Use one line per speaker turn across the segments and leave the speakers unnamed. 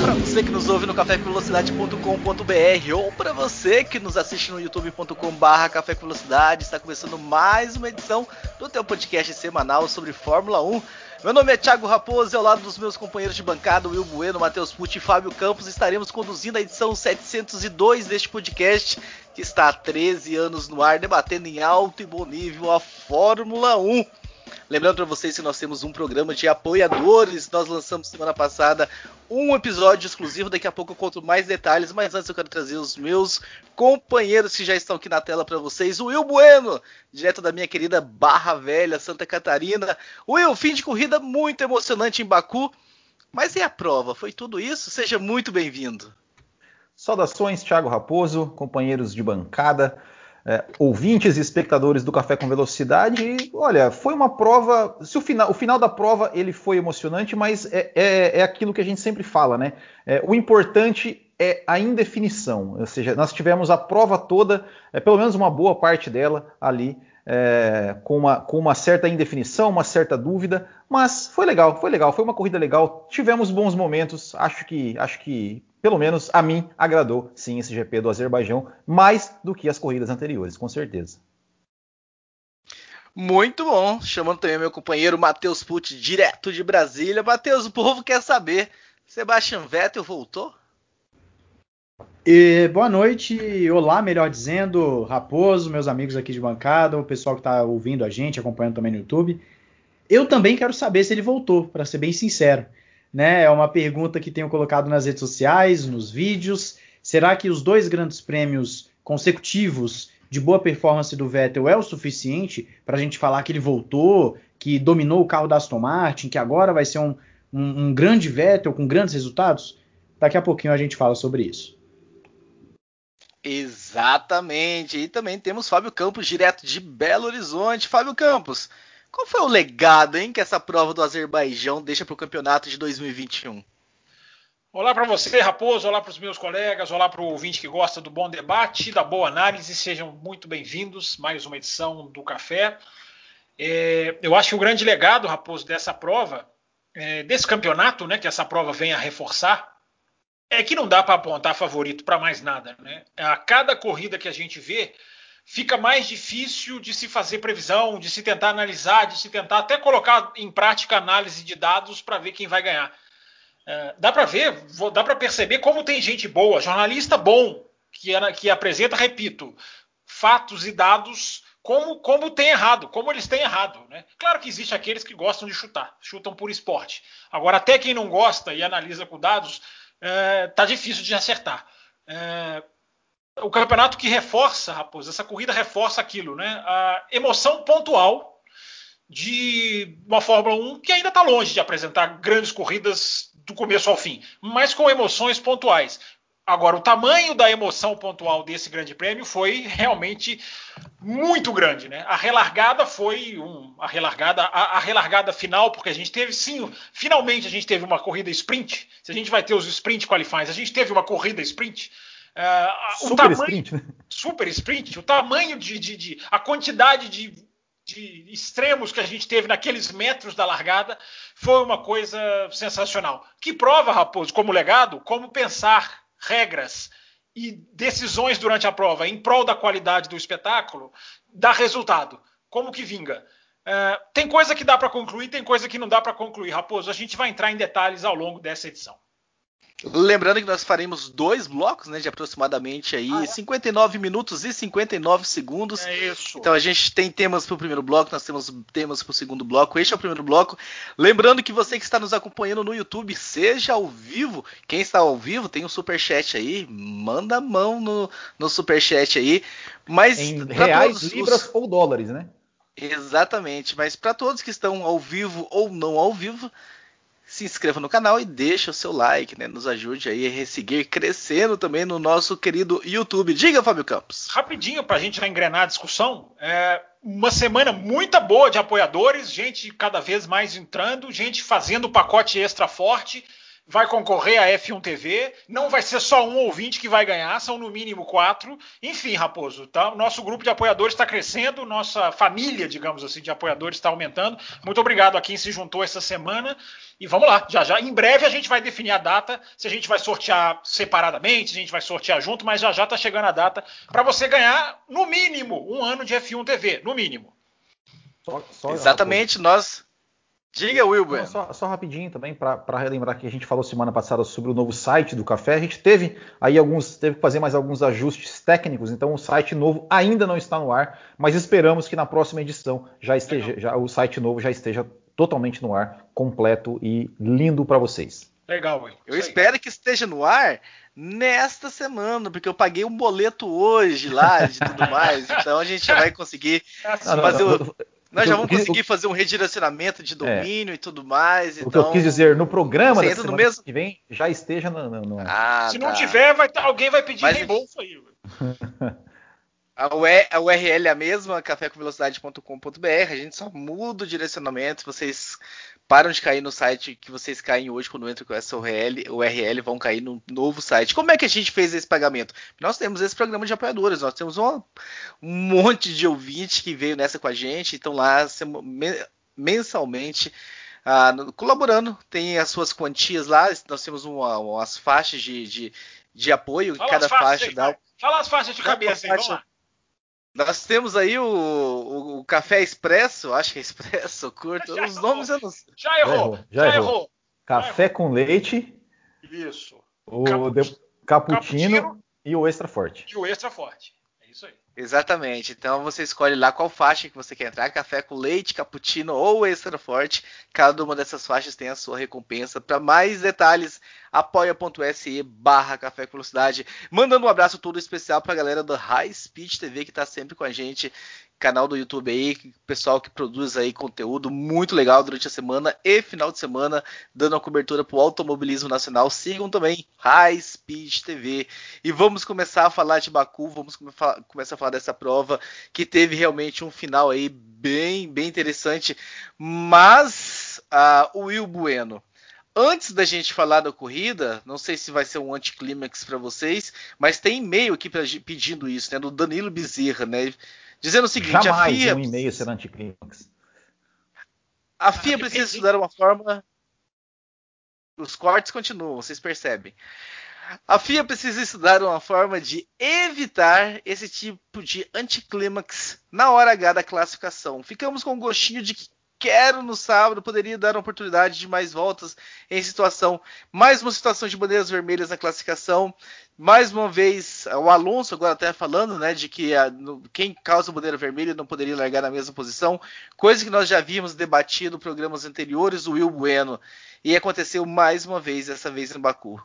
Para você que nos ouve no cafévelocidade.com.br ou para você que nos assiste no youtube.com/barra Café Velocidade, está começando mais uma edição do teu podcast semanal sobre Fórmula 1. Meu nome é Thiago Raposo e ao lado dos meus companheiros de bancada, Will Bueno, Matheus Pucci e Fábio Campos, estaremos conduzindo a edição 702 deste podcast, que está há 13 anos no ar, debatendo em alto e bom nível a Fórmula 1. Lembrando para vocês que nós temos um programa de apoiadores. Nós lançamos semana passada um episódio exclusivo. Daqui a pouco eu conto mais detalhes. Mas antes eu quero trazer os meus companheiros que já estão aqui na tela para vocês. O Will Bueno, direto da minha querida Barra Velha, Santa Catarina. Will, fim de corrida muito emocionante em Baku. Mas e a prova? Foi tudo isso? Seja muito bem-vindo.
Saudações, Thiago Raposo, companheiros de bancada é, ouvintes e espectadores do Café com Velocidade. E, olha, foi uma prova. Se o final, o final da prova ele foi emocionante, mas é, é, é aquilo que a gente sempre fala, né? É, o importante é a indefinição, ou seja, nós tivemos a prova toda, é, pelo menos uma boa parte dela ali. É, com, uma, com uma certa indefinição, uma certa dúvida, mas foi legal, foi legal, foi uma corrida legal. Tivemos bons momentos, acho que acho que pelo menos a mim, agradou sim esse GP do Azerbaijão, mais do que as corridas anteriores, com certeza.
Muito bom. Chamando também meu companheiro Matheus Pucci, direto de Brasília. Matheus, o povo quer saber: Sebastian Vettel voltou?
E, boa noite, olá, melhor dizendo, Raposo, meus amigos aqui de bancada, o pessoal que está ouvindo a gente, acompanhando também no YouTube. Eu também quero saber se ele voltou, para ser bem sincero né? É uma pergunta que tenho colocado nas redes sociais, nos vídeos. Será que os dois grandes prêmios consecutivos de boa performance do Vettel é o suficiente para a gente falar que ele voltou, que dominou o carro da Aston Martin, que agora vai ser um, um, um grande Vettel com grandes resultados? Daqui a pouquinho a gente fala sobre isso.
Exatamente. E também temos Fábio Campos, direto de Belo Horizonte. Fábio Campos, qual foi o legado, hein, que essa prova do Azerbaijão deixa para o campeonato de 2021?
Olá para você, Raposo. Olá para os meus colegas. Olá para o ouvinte que gosta do bom debate, da boa análise. Sejam muito bem-vindos. Mais uma edição do Café. É, eu acho que o grande legado, Raposo, dessa prova, é, desse campeonato, né, que essa prova vem a reforçar, é que não dá para apontar favorito para mais nada. Né? A cada corrida que a gente vê, fica mais difícil de se fazer previsão, de se tentar analisar, de se tentar até colocar em prática análise de dados para ver quem vai ganhar. É, dá para ver, dá para perceber como tem gente boa, jornalista bom, que, que apresenta, repito, fatos e dados como, como tem errado, como eles têm errado. Né? Claro que existe aqueles que gostam de chutar, chutam por esporte. Agora, até quem não gosta e analisa com dados, é, tá difícil de acertar. É, o campeonato que reforça, Raposo, essa corrida reforça aquilo, né? A emoção pontual de uma Fórmula 1 que ainda está longe de apresentar grandes corridas do começo ao fim, mas com emoções pontuais. Agora, o tamanho da emoção pontual desse grande prêmio foi realmente muito grande, né? A relargada foi um, a relargada, a, a, relargada final, porque a gente teve sim, finalmente a gente teve uma corrida sprint. Se a gente vai ter os sprint qualifies, a gente teve uma corrida sprint.
Uh, super tamanho, sprint, né?
Super sprint, o tamanho de, de, de a quantidade de, de, extremos que a gente teve naqueles metros da largada foi uma coisa sensacional. Que prova, Raposo, como legado, como pensar regras e decisões durante a prova em prol da qualidade do espetáculo dá resultado. Como que vinga? Uh, tem coisa que dá para concluir, tem coisa que não dá para concluir, Raposo. A gente vai entrar em detalhes ao longo dessa edição.
Lembrando que nós faremos dois blocos, né, de aproximadamente aí ah, é? 59 minutos e 59 segundos.
É isso.
Então a gente tem temas para o primeiro bloco, nós temos temas para o segundo bloco. Este é o primeiro bloco. Lembrando que você que está nos acompanhando no YouTube, seja ao vivo. Quem está ao vivo tem um super chat aí, manda a mão no, no super chat aí. Mas
em reais, libras ou dólares, né?
Exatamente. Mas para todos que estão ao vivo ou não ao vivo, se inscreva no canal e deixe o seu like, né? Nos ajude aí a seguir crescendo também no nosso querido YouTube. Diga, Fábio Campos.
Rapidinho, para a gente já engrenar a discussão, é uma semana muito boa de apoiadores, gente cada vez mais entrando, gente fazendo o pacote extra forte vai concorrer à F1 TV. Não vai ser só um ouvinte que vai ganhar, são no mínimo quatro. Enfim, Raposo, tá? nosso grupo de apoiadores está crescendo, nossa família, digamos assim, de apoiadores está aumentando. Muito obrigado a quem se juntou essa semana. E vamos lá, já já. Em breve a gente vai definir a data, se a gente vai sortear separadamente, se a gente vai sortear junto, mas já já está chegando a data para você ganhar, no mínimo, um ano de F1 TV, no mínimo.
Só, só Exatamente, nós Diga, Wilber.
Só, só, rapidinho também, para relembrar que a gente falou semana passada sobre o novo site do café. A gente teve aí alguns, teve que fazer mais alguns ajustes técnicos, então o site novo ainda não está no ar, mas esperamos que na próxima edição já esteja, já, o site novo já esteja totalmente no ar, completo e lindo para vocês.
Legal, Will.
Eu espero que esteja no ar nesta semana, porque eu paguei um boleto hoje lá de tudo mais, então a gente já vai conseguir fazer o nós já vamos conseguir fazer um redirecionamento de domínio é. e tudo mais.
Então... O que eu então quis dizer, no programa da semana mesmo... que vem, já esteja no... no...
Ah, Se tá. não tiver, vai, alguém vai pedir Mas... reembolso aí.
A URL é a mesma, cafécomvelocidade.com.br. A gente só muda o direcionamento. Vocês param de cair no site que vocês caem hoje quando entram com essa URL, URL vão cair no novo site. Como é que a gente fez esse pagamento? Nós temos esse programa de apoiadores, nós temos um monte de ouvintes que veio nessa com a gente, então lá mensalmente ah, colaborando, tem as suas quantias lá, nós temos uma, umas faixas de, de, de apoio, Fala cada faixa dá.
Fala as faixas de cabeça aí, vamos lá.
Nós temos aí o, o, o, Café Expresso, acho que é Expresso, curto. Já Os errou. nomes eu não sei.
Já errou, já, já errou. errou.
Café
já
com leite.
Isso.
O cappuccino, cappuccino e o extra forte.
E o extra forte. É isso aí.
Exatamente. Então você escolhe lá qual faixa que você quer entrar, café com leite, cappuccino ou extra forte. Cada uma dessas faixas tem a sua recompensa. Para mais detalhes, apoia.se barra café com velocidade. Mandando um abraço todo especial para a galera do High Speed TV que está sempre com a gente canal do YouTube aí, pessoal que produz aí conteúdo muito legal durante a semana e final de semana, dando uma cobertura para o automobilismo nacional. Sigam também High Speed TV. E vamos começar a falar de Baku, vamos começar a falar dessa prova que teve realmente um final aí bem, bem interessante. Mas uh, o Will Bueno. Antes da gente falar da corrida, não sei se vai ser um anticlímax para vocês, mas tem e-mail aqui pedindo isso, né, do Danilo Bezerra, né? Dizendo o seguinte:
Jamais
a FIA.
Um e-mail será anticlímax.
A FIA precisa estudar uma forma. Os cortes continuam, vocês percebem. A FIA precisa estudar uma forma de evitar esse tipo de anticlímax na hora H da classificação. Ficamos com um gostinho de que quero no sábado, poderia dar uma oportunidade de mais voltas em situação, mais uma situação de bandeiras vermelhas na classificação. Mais uma vez, o Alonso agora até falando, né, de que a, no, quem causa bandeira vermelha não poderia largar na mesma posição, coisa que nós já vimos debatido em programas anteriores, o Will Bueno, e aconteceu mais uma vez, dessa vez em Baku.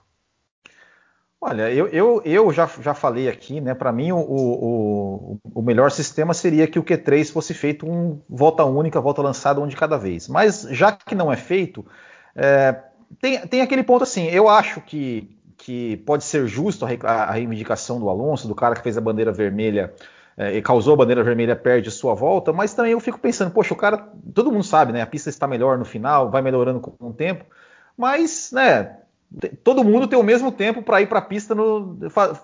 Olha, eu, eu, eu já, já falei aqui, né? Para mim, o, o, o, melhor sistema seria que o Q3 fosse feito um volta única, volta lançada um de cada vez. Mas já que não é feito, é, tem, tem aquele ponto assim, eu acho que, que pode ser justo a, reivindicação do Alonso, do cara que fez a bandeira vermelha é, e causou a bandeira vermelha, perde sua volta, mas também eu fico pensando, poxa, o cara, todo mundo sabe, né? A pista está melhor no final, vai melhorando com o tempo, mas, né? todo mundo tem o mesmo tempo para ir para a pista no,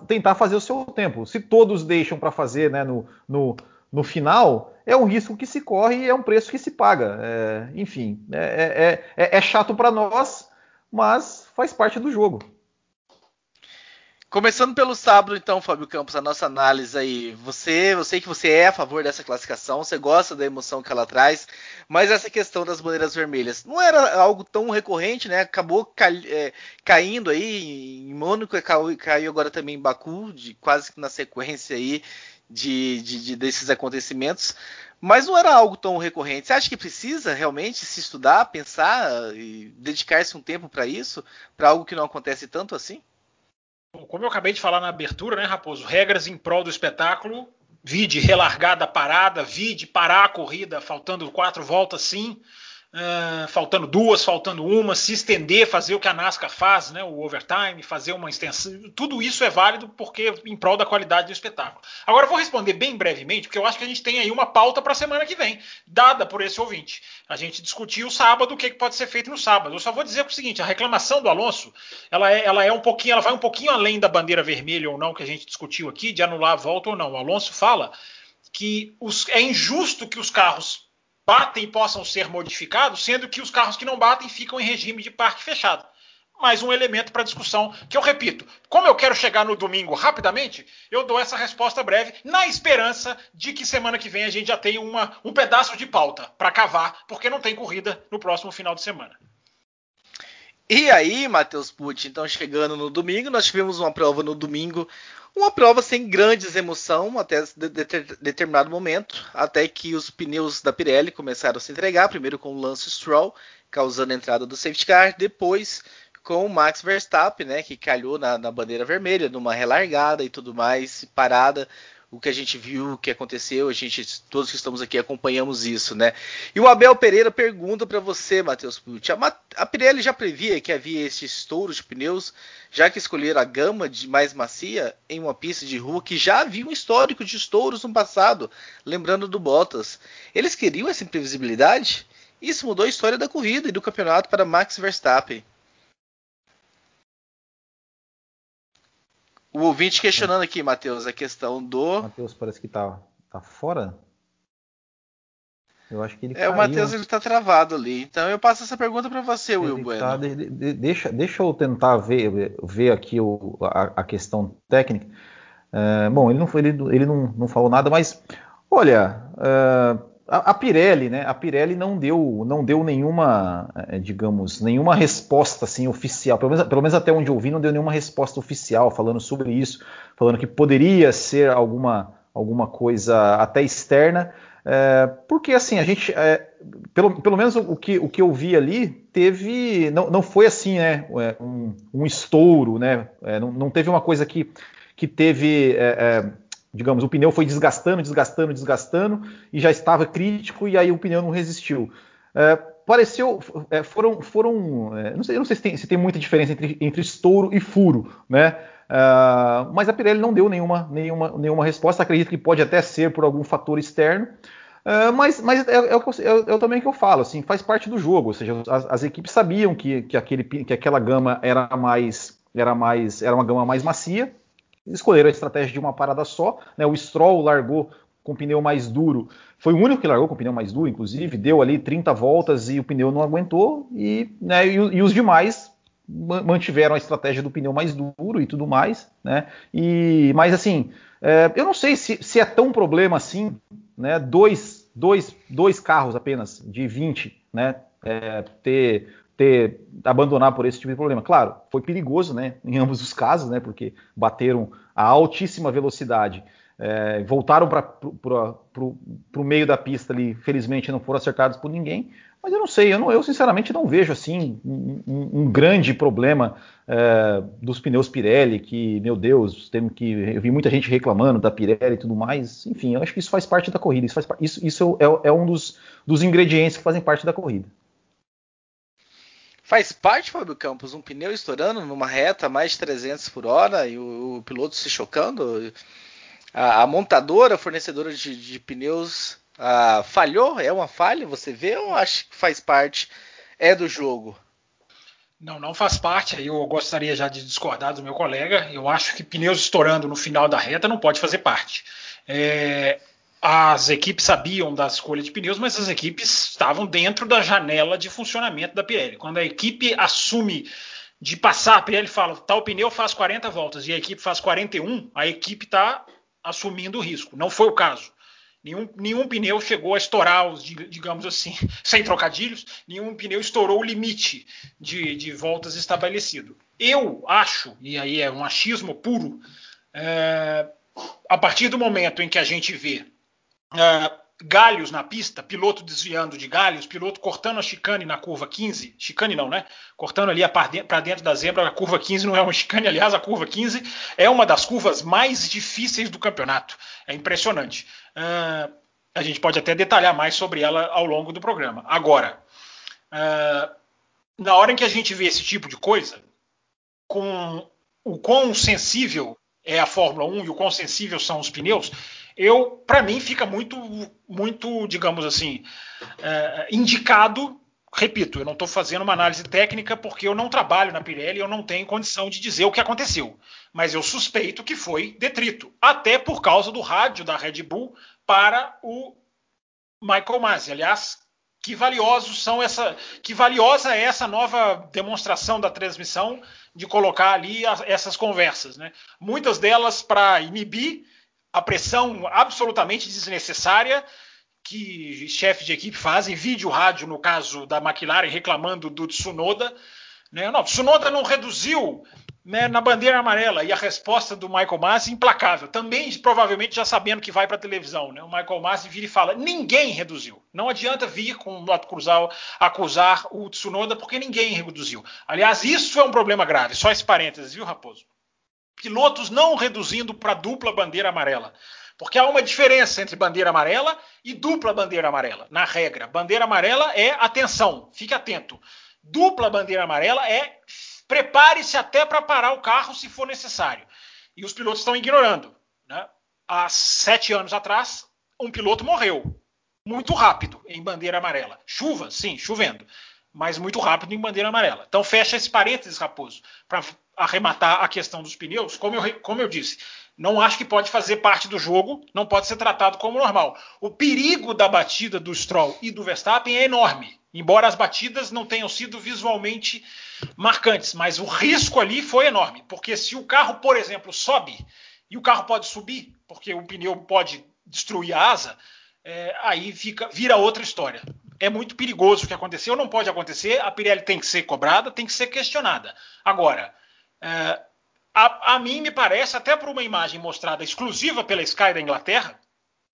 tentar fazer o seu tempo. Se todos deixam para fazer né, no, no, no, final, é um risco que se corre e é um preço que se paga. É, enfim, é, é, é, é chato para nós, mas faz parte do jogo.
Começando pelo sábado, então, Fábio Campos, a nossa análise aí. Você, eu sei que você é a favor dessa classificação, você gosta da emoção que ela traz, mas essa questão das bandeiras vermelhas não era algo tão recorrente, né? Acabou é, caindo aí em Mônaco, caiu, caiu, agora também em Baku, de, quase que na sequência aí de, de, de, desses acontecimentos. Mas não era algo tão recorrente. Você acha que precisa realmente se estudar, pensar e dedicar-se um tempo para isso, para algo que não acontece tanto assim?
Como eu acabei de falar na abertura, né, Raposo? Regras em prol do espetáculo. Vide relargada parada, vide parar a corrida, faltando quatro voltas sim. Uh, faltando duas, faltando uma, se estender, fazer o que a NASCAR faz, né, o overtime, fazer uma extensão, tudo isso é válido porque em prol da qualidade do espetáculo. Agora eu vou responder bem brevemente, porque eu acho que a gente tem aí uma pauta para a semana que vem, dada por esse ouvinte. A gente discutiu o sábado o que, que pode ser feito no sábado. Eu só vou dizer o seguinte: a reclamação do Alonso, ela é, ela é um pouquinho, ela vai um pouquinho além da bandeira vermelha ou não que a gente discutiu aqui, de anular a volta ou não. O Alonso fala que os, é injusto que os carros batem possam ser modificados, sendo que os carros que não batem ficam em regime de parque fechado. Mais um elemento para discussão que eu repito. Como eu quero chegar no domingo rapidamente, eu dou essa resposta breve, na esperança de que semana que vem a gente já tenha uma, um pedaço de pauta para cavar, porque não tem corrida no próximo final de semana.
E aí, Matheus Pucci, então chegando no domingo, nós tivemos uma prova no domingo uma prova sem grandes emoção até de, de, de, determinado momento, até que os pneus da Pirelli começaram a se entregar, primeiro com o Lance Stroll, causando a entrada do safety car, depois com o Max Verstappen, né, que calhou na, na bandeira vermelha, numa relargada e tudo mais, parada, o que a gente viu, o que aconteceu, a gente, todos que estamos aqui acompanhamos isso, né? E o Abel Pereira pergunta para você, Matheus Pucci, a, a, Pirelli já previa que havia esse estouro de pneus, já que escolheram a gama de mais macia em uma pista de rua que já havia um histórico de estouros no passado, lembrando do Bottas. Eles queriam essa imprevisibilidade? Isso mudou a história da corrida e do campeonato para Max Verstappen. O ouvinte questionando aqui, Matheus, a questão do.
Matheus parece que tá, tá fora.
Eu acho que ele É, caiu. o Matheus ele tá travado ali. Então eu passo essa pergunta para você, Will Bueno. Tá,
de, de, deixa, deixa eu tentar ver, ver aqui o, a, a questão técnica. É, bom, ele, não, ele, ele não, não falou nada, mas olha, é, a, Pirelli, né? A Pirelli não deu, não deu nenhuma, é, digamos, nenhuma resposta assim oficial. Pelo menos, pelo menos até onde eu vi, não deu nenhuma resposta oficial falando sobre isso, falando que poderia ser alguma, alguma coisa até externa. É, porque assim, a gente, é, pelo, pelo menos o que, o que eu vi ali, teve, não, não foi assim, né, um, um estouro, né, é, não, não, teve uma coisa que, que teve digamos, o pneu foi desgastando, desgastando, desgastando e já estava crítico e aí o pneu não resistiu. É, pareceu, é, foram, foram, é, não sei, não sei se tem, se tem muita diferença entre, entre estouro e furo, né? Uh, mas a Pirelli não deu nenhuma, nenhuma, nenhuma resposta. Acredito que pode até ser por algum fator externo. Uh, mas, mas é, é, é, é, também que eu falo, assim, faz parte do jogo. Ou seja, as, as equipes sabiam que, que, aquele, que aquela gama era mais, era mais, era uma gama mais macia escolheram a estratégia de uma parada só. Né? O Stroll largou com pneu mais duro. Foi o único que largou com pneu mais duro, inclusive, deu ali 30 voltas e o pneu não aguentou. E, né, e, e os demais mantiveram a estratégia do pneu mais duro e tudo mais, né? E, mas assim, é, eu não sei se, se, é tão problema assim, né? Dois, dois, dois carros apenas de 20, né? É, ter ter abandonar por esse tipo de problema. Claro, foi perigoso, né, em ambos os casos, né, porque bateram a altíssima velocidade, é, voltaram para o meio da pista ali, felizmente não foram acertados por ninguém. Mas eu não sei, eu, não, eu sinceramente não vejo assim um, um, grande problema é, dos pneus Pirelli, que, meu Deus, tem que. Eu vi muita gente reclamando da Pirelli e tudo mais. Enfim, eu acho que isso faz parte da corrida. Isso, faz, isso, isso é, é um dos, dos ingredientes que fazem parte da corrida.
Faz parte, Fábio Campos, um pneu estourando numa reta mais de 300 por hora e o, o piloto se chocando. A, a montadora, fornecedora de, de pneus, a, falhou? É uma falha? Você vê ou acha que faz parte? É do jogo?
Não, não faz parte. Eu gostaria já de discordar do meu colega. Eu acho que pneus estourando no final da reta não pode fazer parte. É, as equipes sabiam da escolha de pneus, mas as equipes estavam dentro da janela de funcionamento da Pirelli. Quando a equipe assume de passar, a Pirelli fala, tal pneu faz 40 voltas e a equipe faz 41, a equipe está assumindo o risco. Não foi o caso. Nenhum, nenhum pneu chegou a estourar, os, digamos assim, sem trocadilhos, nenhum pneu estourou o limite de, de voltas estabelecido. Eu acho, e aí é um achismo puro, é, a partir do momento em que a gente vê uh, galhos na pista, piloto desviando de galhos, piloto cortando a chicane na curva 15, chicane não, né? Cortando ali para dentro da zebra, a curva 15 não é uma chicane, aliás, a curva 15 é uma das curvas mais difíceis do campeonato. É impressionante. Uh, a gente pode até detalhar mais sobre ela ao longo do programa. Agora, uh, na hora em que a gente vê esse tipo de coisa, com o quão sensível é a Fórmula 1 e o quão sensível são os pneus, eu, para mim, fica muito, muito, digamos assim, é, indicado. Repito, eu não estou fazendo uma análise técnica porque eu não trabalho na Pirelli eu não tenho condição de dizer o que aconteceu. Mas eu suspeito que foi detrito, até por causa do rádio da Red Bull para o Michael Masi. Aliás, que valiosos são essa, que valiosa é essa nova demonstração da transmissão de colocar ali as, essas conversas, né? Muitas delas para inibir a pressão absolutamente desnecessária que chefes de equipe fazem, vídeo rádio no caso da McLaren reclamando do Tsunoda, né? Não, Tsunoda não reduziu né, na bandeira amarela e a resposta do Michael Masi implacável, também provavelmente já sabendo que vai para a televisão, né? O Michael Masi vira e fala: ninguém reduziu. Não adianta vir com o cruzar acusar o Tsunoda porque ninguém reduziu. Aliás, isso é um problema grave. Só esse parênteses, viu, Raposo? Pilotos não reduzindo para dupla bandeira amarela. Porque há uma diferença entre bandeira amarela e dupla bandeira amarela. Na regra, bandeira amarela é atenção, fique atento. Dupla bandeira amarela é prepare-se até para parar o carro se for necessário. E os pilotos estão ignorando. Né? Há sete anos atrás, um piloto morreu muito rápido em bandeira amarela. Chuva, sim, chovendo, mas muito rápido em bandeira amarela. Então fecha esse parênteses, Raposo, para arrematar a questão dos pneus, como eu, como eu disse, não acho que pode fazer parte do jogo, não pode ser tratado como normal. O perigo da batida do Stroll e do Verstappen é enorme, embora as batidas não tenham sido visualmente marcantes, mas o risco ali foi enorme, porque se o carro, por exemplo, sobe e o carro pode subir, porque o pneu pode destruir a asa, é, aí fica, vira outra história. É muito perigoso o que aconteceu, não pode acontecer, a Pirelli tem que ser cobrada, tem que ser questionada. Agora, é, a, a, mim me parece, até por uma imagem mostrada exclusiva pela Sky da Inglaterra,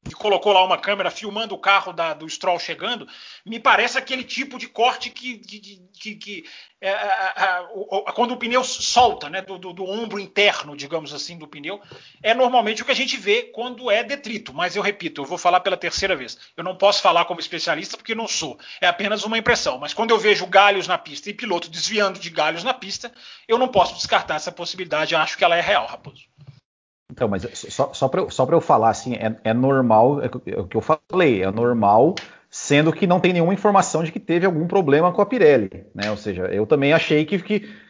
que colocou lá uma câmera filmando o carro da, do Stroll chegando, me parece aquele tipo de corte que, que, que, que é, é, é, quando o pneu solta, né, do, do, do, ombro interno, digamos assim, do pneu, é normalmente o que a gente vê quando é detrito. Mas eu repito, eu vou falar pela terceira vez. Eu não posso falar como especialista porque não sou. É apenas uma impressão. Mas quando eu vejo galhos na pista e piloto desviando de galhos na pista, eu não posso descartar essa possibilidade. Eu acho que ela é real, Raposo.
Então, mas só, só para eu, eu falar, assim, é, é normal, é, é o que eu falei, é normal, sendo que não tem nenhuma informação de que teve algum problema com a Pirelli, né? Ou seja, eu também achei que,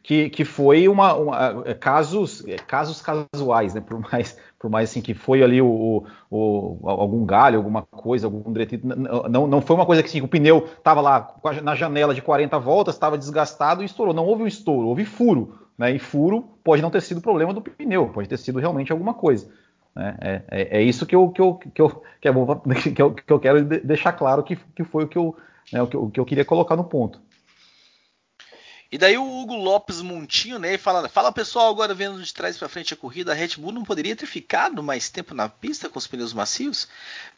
que, que, foi uma, uma é, casos, é, casos casuais, né? Por mais, por mais assim que foi ali o, o, algum galho, alguma coisa, algum direito, não, não foi uma coisa que assim, o pneu estava lá na janela de 40 voltas, estava desgastado e estourou. Não houve um estouro, houve furo. Né? E furo pode não ter sido problema do pneu, pode ter sido realmente alguma coisa. Né? É, é, é, isso que eu, que, eu, que, eu, que, eu, que, eu, que eu quero deixar claro que, que foi o que, eu, né, o que, eu, que eu queria colocar no ponto.
E daí o Hugo Lopes Montinho, né, fala, fala pessoal, agora vendo de trás para frente a corrida, a Red Bull não poderia ter ficado mais tempo na pista com os pneus macios,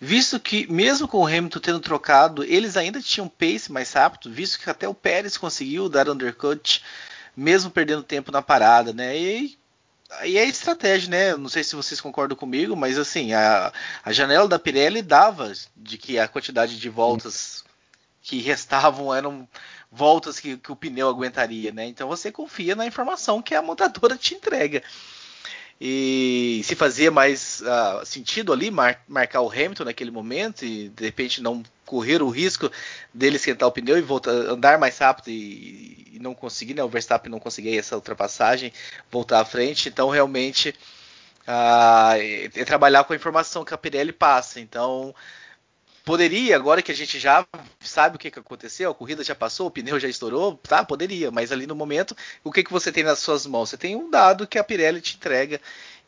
visto que mesmo com o Hamilton tendo trocado, eles ainda tinham pace mais rápido, visto que até o Pérez conseguiu dar undercut mesmo perdendo tempo na parada, né? E aí é estratégia, né? Não sei se vocês concordam comigo, mas assim, a, a janela da Pirelli dava de que a quantidade de voltas que restavam eram voltas que, que o pneu aguentaria, né? Então você confia na informação que a montadora te entrega. E se fazia mais uh, sentido ali mar, marcar o Hamilton naquele momento e de repente não correr o risco dele esquentar o pneu e voltar, andar mais rápido e, e não conseguir, né? O Verstappen não conseguir essa ultrapassagem, voltar à frente. Então realmente é, é trabalhar com a informação que a Pirelli passa. Então Poderia, agora que a gente já sabe o que, que aconteceu, a corrida já passou, o pneu já estourou, tá? Poderia, mas ali no momento, o que, que você tem nas suas mãos? Você tem um dado que a Pirelli te entrega,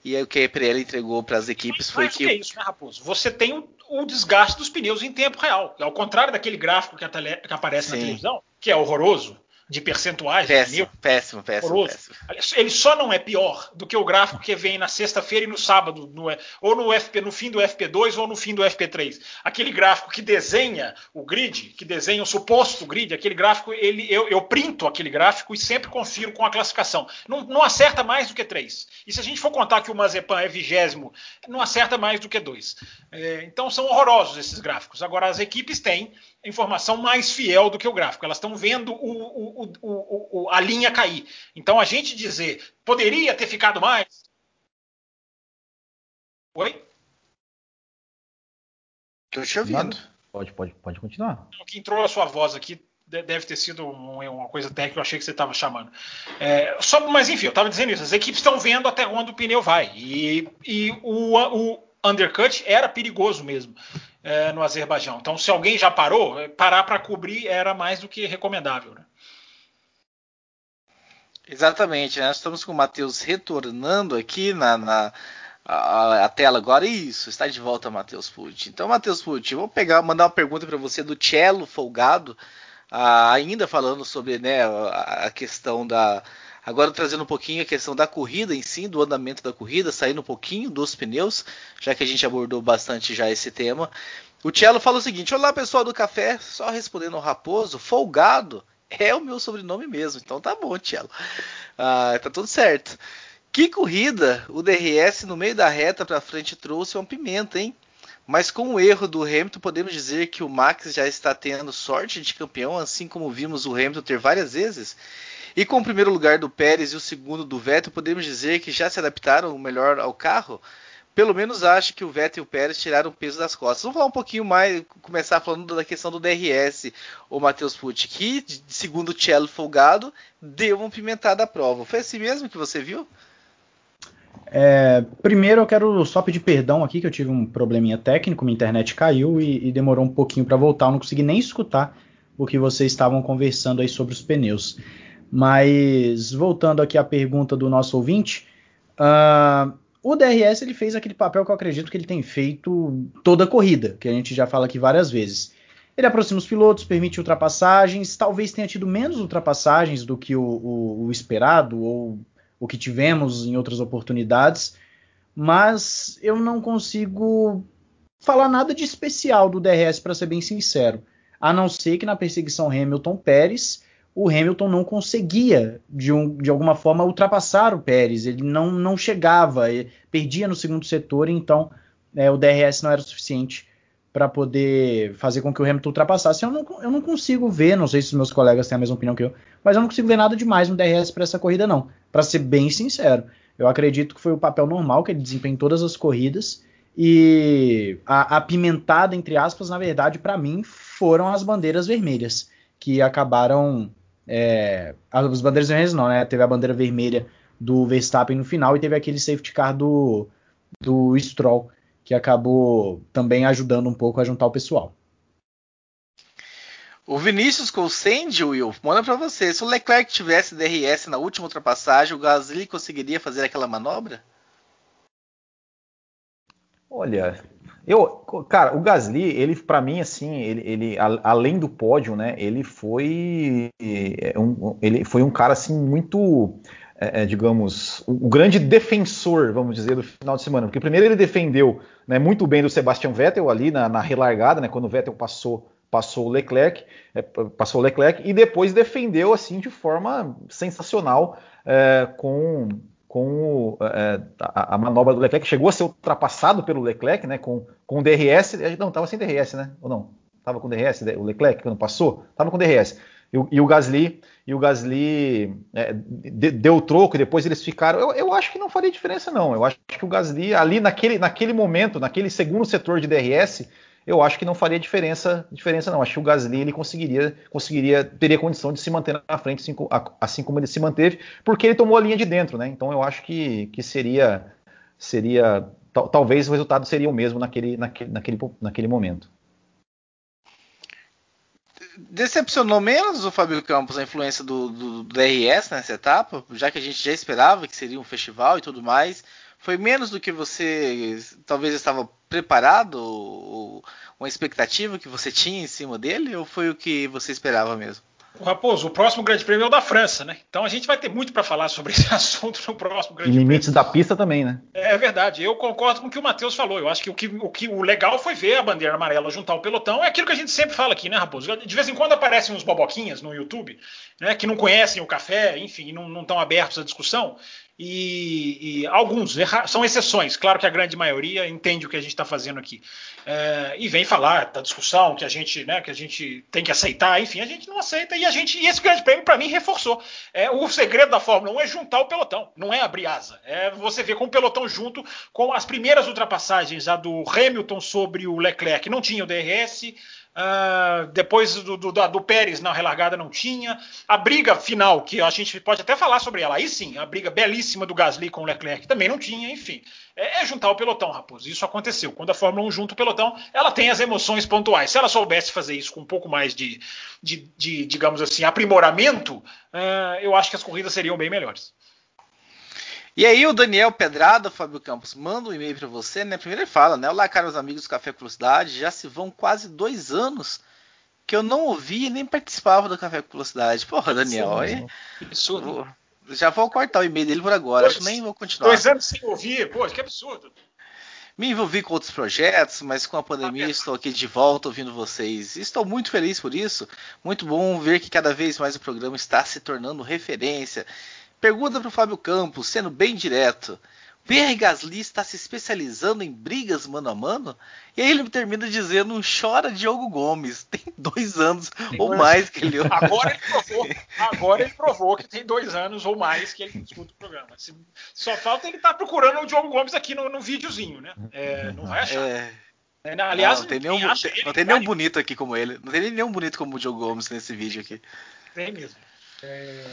e o que a Pirelli entregou para as equipes
mas,
foi
mas que. é isso, né, Raposo? Você tem o, o, desgaste dos pneus em tempo real. Ao contrário daquele gráfico que, tele, que aparece Sim. na televisão, que é horroroso, de percentuais.
Péssimo, péssimo, péssimo, péssimo,
Ele só não é pior do que o gráfico que vem na sexta-feira e no sábado, no, ou no, FP, no fim do FP2 ou no fim do FP3. Aquele gráfico que desenha o grid, que desenha o suposto grid, aquele gráfico, ele, eu, eu printo aquele gráfico e sempre confiro com a classificação. Não, não acerta mais do que 3. E se a gente for contar que o Mazepan é vigésimo, não acerta mais do que 2. É, então são horrorosos esses gráficos. Agora, as equipes têm informação mais fiel do que o gráfico. Elas estão vendo o, o, o, a linha cair. Então, a gente dizer poderia ter ficado mais. Oi?
Estou te ouvindo.
Pode, pode, pode continuar.
O que entrou a sua voz aqui deve ter sido uma coisa técnica, eu achei que você estava chamando. É, só, mas enfim, eu estava dizendo isso. As equipes estão vendo até onde o pneu vai. E, e o, o undercut era perigoso mesmo é, no Azerbaijão. Então, se alguém já parou, é, parar para cobrir era mais do que recomendável. Né?
Exatamente, né? estamos com o Matheus retornando aqui na, na a, a, tela agora. Isso, está de volta, Matheus Pucci. Então, Matheus Pucci, vou pegar, mandar uma pergunta para você do Cello Folgado, ah, ainda falando sobre né, a questão da, Agora trazendo um pouquinho a questão da corrida em si, do andamento da corrida, saindo um pouquinho dos pneus, já que a gente abordou bastante já esse tema. O Cello fala o seguinte: Olá pessoal do café, só respondendo ao Raposo, folgado é o meu sobrenome mesmo, então tá bom, Cello. Ah, tá tudo certo. Que corrida o DRS no meio da reta para frente trouxe uma pimenta, hein? Mas com o erro do Hamilton, podemos dizer que o Max já está tendo sorte de campeão, assim como vimos o Hamilton ter várias vezes. E com o primeiro lugar do Pérez e o segundo do Vettel, podemos dizer que já se adaptaram melhor ao carro? Pelo menos acho que o Vettel e o Pérez tiraram o peso das costas. Vamos falar um pouquinho mais, começar falando da questão do DRS, o Matheus Pucci, que, segundo o Cello Folgado, deu uma pimentada à prova. Foi assim mesmo que você viu?
É, primeiro eu quero só pedir perdão aqui, que eu tive um probleminha técnico, minha internet caiu e, e demorou um pouquinho para voltar, eu não consegui nem escutar o que vocês estavam conversando aí sobre os pneus. Mas voltando aqui à pergunta do nosso ouvinte, uh, o DRS ele fez aquele papel que eu acredito que ele tem feito toda a corrida, que a gente já fala aqui várias vezes. Ele aproxima os pilotos, permite ultrapassagens, talvez tenha tido menos ultrapassagens do que o, o, o esperado ou o que tivemos em outras oportunidades, mas eu não consigo falar nada de especial do DRS para ser bem sincero, a não ser que na perseguição Hamilton-Pérez o Hamilton não conseguia, de, um, de alguma forma, ultrapassar o Pérez. Ele não, não chegava, perdia no segundo setor, então é, o DRS não era suficiente para poder fazer com que o Hamilton ultrapassasse. Eu não, eu não consigo ver, não sei se os meus colegas têm a mesma opinião que eu, mas eu não consigo ver nada demais no DRS para essa corrida, não. Para ser bem sincero, eu acredito que foi o papel normal que ele desempenhou em todas as corridas. E a, a pimentada, entre aspas, na verdade, para mim, foram as bandeiras vermelhas, que acabaram é, as bandeiras vermelhas não, né? Teve a bandeira vermelha do Verstappen no final e teve aquele safety car do, do Stroll, que acabou também ajudando um pouco a juntar o pessoal.
O Vinícius Colsende, Will, manda para você. Se o Leclerc tivesse DRS na última ultrapassagem, o Gasly conseguiria fazer aquela manobra?
Olha, eu, cara, o Gasly, ele para mim assim, ele, ele a, além do pódio, né, ele foi é, um, ele foi um cara assim muito, é, é, digamos, o, o, grande defensor, vamos dizer, do final de semana, porque primeiro ele defendeu, né, muito bem do Sebastian Vettel ali na, na relargada, né, quando o Vettel passou passou o Leclerc, é, passou o Leclerc e depois defendeu assim de forma sensacional é, com com é, a, a, manobra do Leclerc, chegou a ser ultrapassado pelo Leclerc, né, com, com o DRS, não, estava sem DRS, né, ou não? Estava com DRS, o Leclerc quando passou, estava com DRS. E, e, o Gasly, e o Gasly é, de, deu o troco e depois eles ficaram. Eu, eu, acho que não faria diferença, não. Eu acho que o Gasly, ali naquele, naquele momento, naquele segundo setor de DRS, eu acho que não faria diferença, diferença não. Acho que o Gasly ele conseguiria, conseguiria, teria condição de se manter na frente, assim, assim, como ele se manteve, porque ele tomou a linha de dentro, né? Então eu acho que, que seria, seria, talvez o resultado seria o mesmo naquele, naquele, naquele, naquele momento.
Decepcionou menos o Fábio Campos a influência do, do, do DRS nessa etapa, já que a gente já esperava que seria um festival e tudo mais. Foi menos do que você talvez estava preparado? Ou uma expectativa que você tinha em cima dele? Ou foi o que você esperava mesmo?
Raposo, o próximo Grande Prêmio é o da França, né? Então a gente vai ter muito para falar sobre esse assunto no próximo Grande
Prêmio. E limites da pista também, né?
É verdade. Eu concordo com o que o Matheus falou. Eu acho que o, que o que o legal foi ver a bandeira amarela juntar o pelotão. É aquilo que a gente sempre fala aqui, né, Raposo? De vez em quando aparecem uns boboquinhas no YouTube, né, que não conhecem o café, enfim, não estão abertos à discussão e, e, alguns são exceções, claro que a grande maioria entende o que a gente está fazendo aqui é, e vem falar da discussão que a gente, né, que a gente tem que aceitar, enfim, a gente não aceita e a gente e esse grande prêmio para mim reforçou. É, o segredo da Fórmula 1 é juntar o pelotão, não é abrir asa, é você ver com o pelotão junto com as primeiras ultrapassagens, a do Hamilton sobre o Leclerc, não tinha o DRS, Uh, depois do, do, do, Pérez na relargada não tinha. A briga final, que a gente pode até falar sobre ela, aí sim, a briga belíssima do Gasly com o Leclerc também não tinha, enfim. É, é, juntar o pelotão, Raposo. Isso aconteceu. Quando a Fórmula 1 junta o pelotão, ela tem as emoções pontuais. Se ela soubesse fazer isso com um pouco mais de, de, de digamos assim, aprimoramento, uh, eu acho que as corridas seriam bem melhores.
E aí o Daniel Pedrada, Fábio Campos, manda um e-mail para você, né? Primeiro ele fala, né? Olá, caros amigos do Café Velocidade, já se vão quase dois anos que eu não ouvi e nem participava do Café com Velocidade. Porra, Daniel, aí... Absurdo. Já vou cortar o e-mail dele por agora, dois, acho que nem vou continuar.
Dois anos sem ouvir, pô, que absurdo.
Me envolvi com outros projetos, mas com a pandemia estou aqui de volta ouvindo vocês. Estou muito feliz por isso. Muito bom ver que cada vez mais o programa está se tornando referência Pergunta para o Fábio Campos, sendo bem direto. Pierre Gasly está se especializando em brigas mano a mano? E aí ele termina dizendo: chora Diogo Gomes. Tem dois anos tem ou dois. mais que ele.
Agora ele, provou, agora ele provou que tem dois anos ou mais que ele escuta o programa. Só falta ele estar tá procurando o Diogo Gomes aqui no, no videozinho, né? É, não vai achar. É...
É, aliás, não, tem nenhum, não tem nenhum bonito aqui como ele. Não tem nenhum bonito como o Diogo Gomes nesse vídeo aqui.
Tem mesmo. É...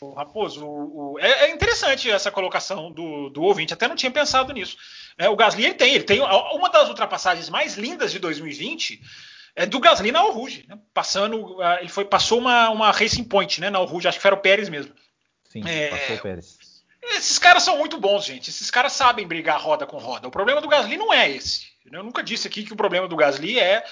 O Raposo, o, o, é, é, interessante essa colocação do, do, ouvinte, até não tinha pensado nisso. É, o Gasly ele tem, ele tem uma das ultrapassagens mais lindas de 2020 é do Gasly na Rouge, né? passando, ele foi passou uma, uma Racing Point, né, na Rouge, acho que era o Pérez mesmo.
Sim, é, passou o Pérez.
Esses caras são muito bons, gente. Esses caras sabem brigar roda com roda. O problema do Gasly não é esse. Eu nunca disse aqui que o problema do Gasly é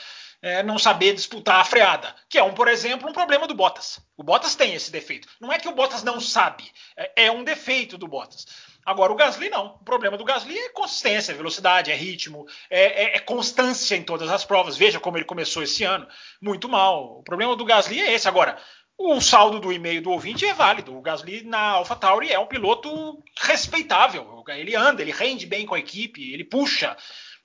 é, não saber disputar a freada, que é um, por exemplo, um problema do Bottas. O Bottas tem esse defeito. Não é que o Bottas não sabe, é, é um defeito do Bottas. Agora, o Gasly não. O problema do Gasly é consistência, é velocidade, é ritmo, é, é, é, constância em todas as provas. Veja como ele começou esse ano. Muito mal. O problema do Gasly é esse. Agora, o saldo do e-mail do ouvinte é válido. O Gasly na AlphaTauri é um piloto respeitável. Ele anda, ele rende bem com a equipe, ele puxa.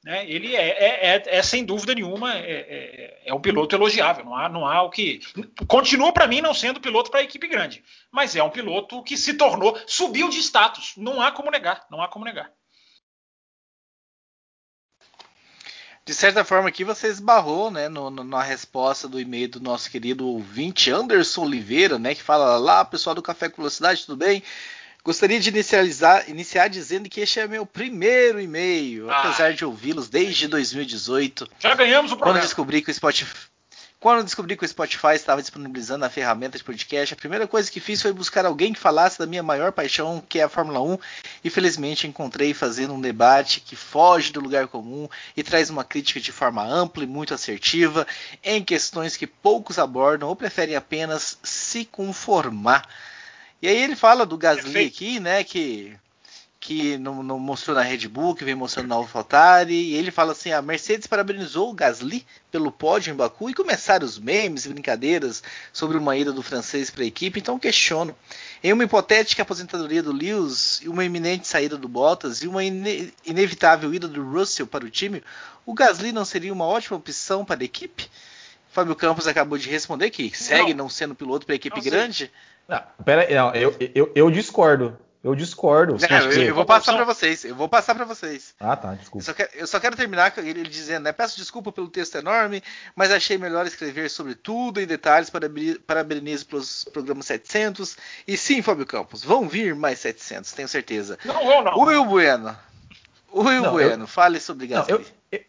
Né, ele é, é, é, é, sem dúvida nenhuma é, é, é, um piloto elogiável. Não há, não há o que continua para mim não sendo piloto para a equipe grande, mas é um piloto que se tornou subiu de status. Não há como negar. Não há como negar.
De certa forma aqui você esbarrou, né, no, no, na resposta do e-mail do nosso querido ouvinte Anderson Oliveira, né, que fala lá, pessoal do Café com Velocidade, tudo bem? Gostaria de inicializar, iniciar dizendo que este é meu primeiro e-mail, ah. apesar de ouvi-los desde 2018.
Já ganhamos o programa.
Quando descobri que o Spotify, quando descobri que o Spotify estava disponibilizando a ferramenta de podcast, a primeira coisa que fiz foi buscar alguém que falasse da minha maior paixão, que é a Fórmula 1, e felizmente encontrei fazendo um debate que foge do lugar comum e traz uma crítica de forma ampla e muito assertiva em questões que poucos abordam ou preferem apenas se conformar. E aí ele fala do Gasly Perfeito. aqui, né, que que não, não, mostrou na Red Bull, que vem mostrando na AlphaTauri, e ele fala assim, a Mercedes parabenizou o Gasly pelo pódio em Baku e começaram os memes e brincadeiras sobre uma ida do francês para a equipe, então questiono. Em uma hipotética aposentadoria do Lewis, uma iminente saída do Bottas e uma ine inevitável ida do Russell para o time, o Gasly não seria uma ótima opção para a equipe? Fábio Campos acabou de responder que segue não, não sendo piloto para a equipe grande. Sei.
Não, pera, não, eu, eu, eu discordo. Eu discordo.
Não, eu, eu, vou passar para vocês. Eu vou passar para vocês.
Ah, tá, desculpa.
Eu só, quero, eu só quero terminar ele dizendo, né? Peço desculpa pelo texto enorme, mas achei melhor escrever sobre tudo em detalhes para parabenizo pelos programas 700. E sim, Fábio Campos, vão vir mais 700, tenho certeza.
Não vão, não.
Will Bueno. Will não, Bueno, eu, fale sobre Gasly.
Não, eu,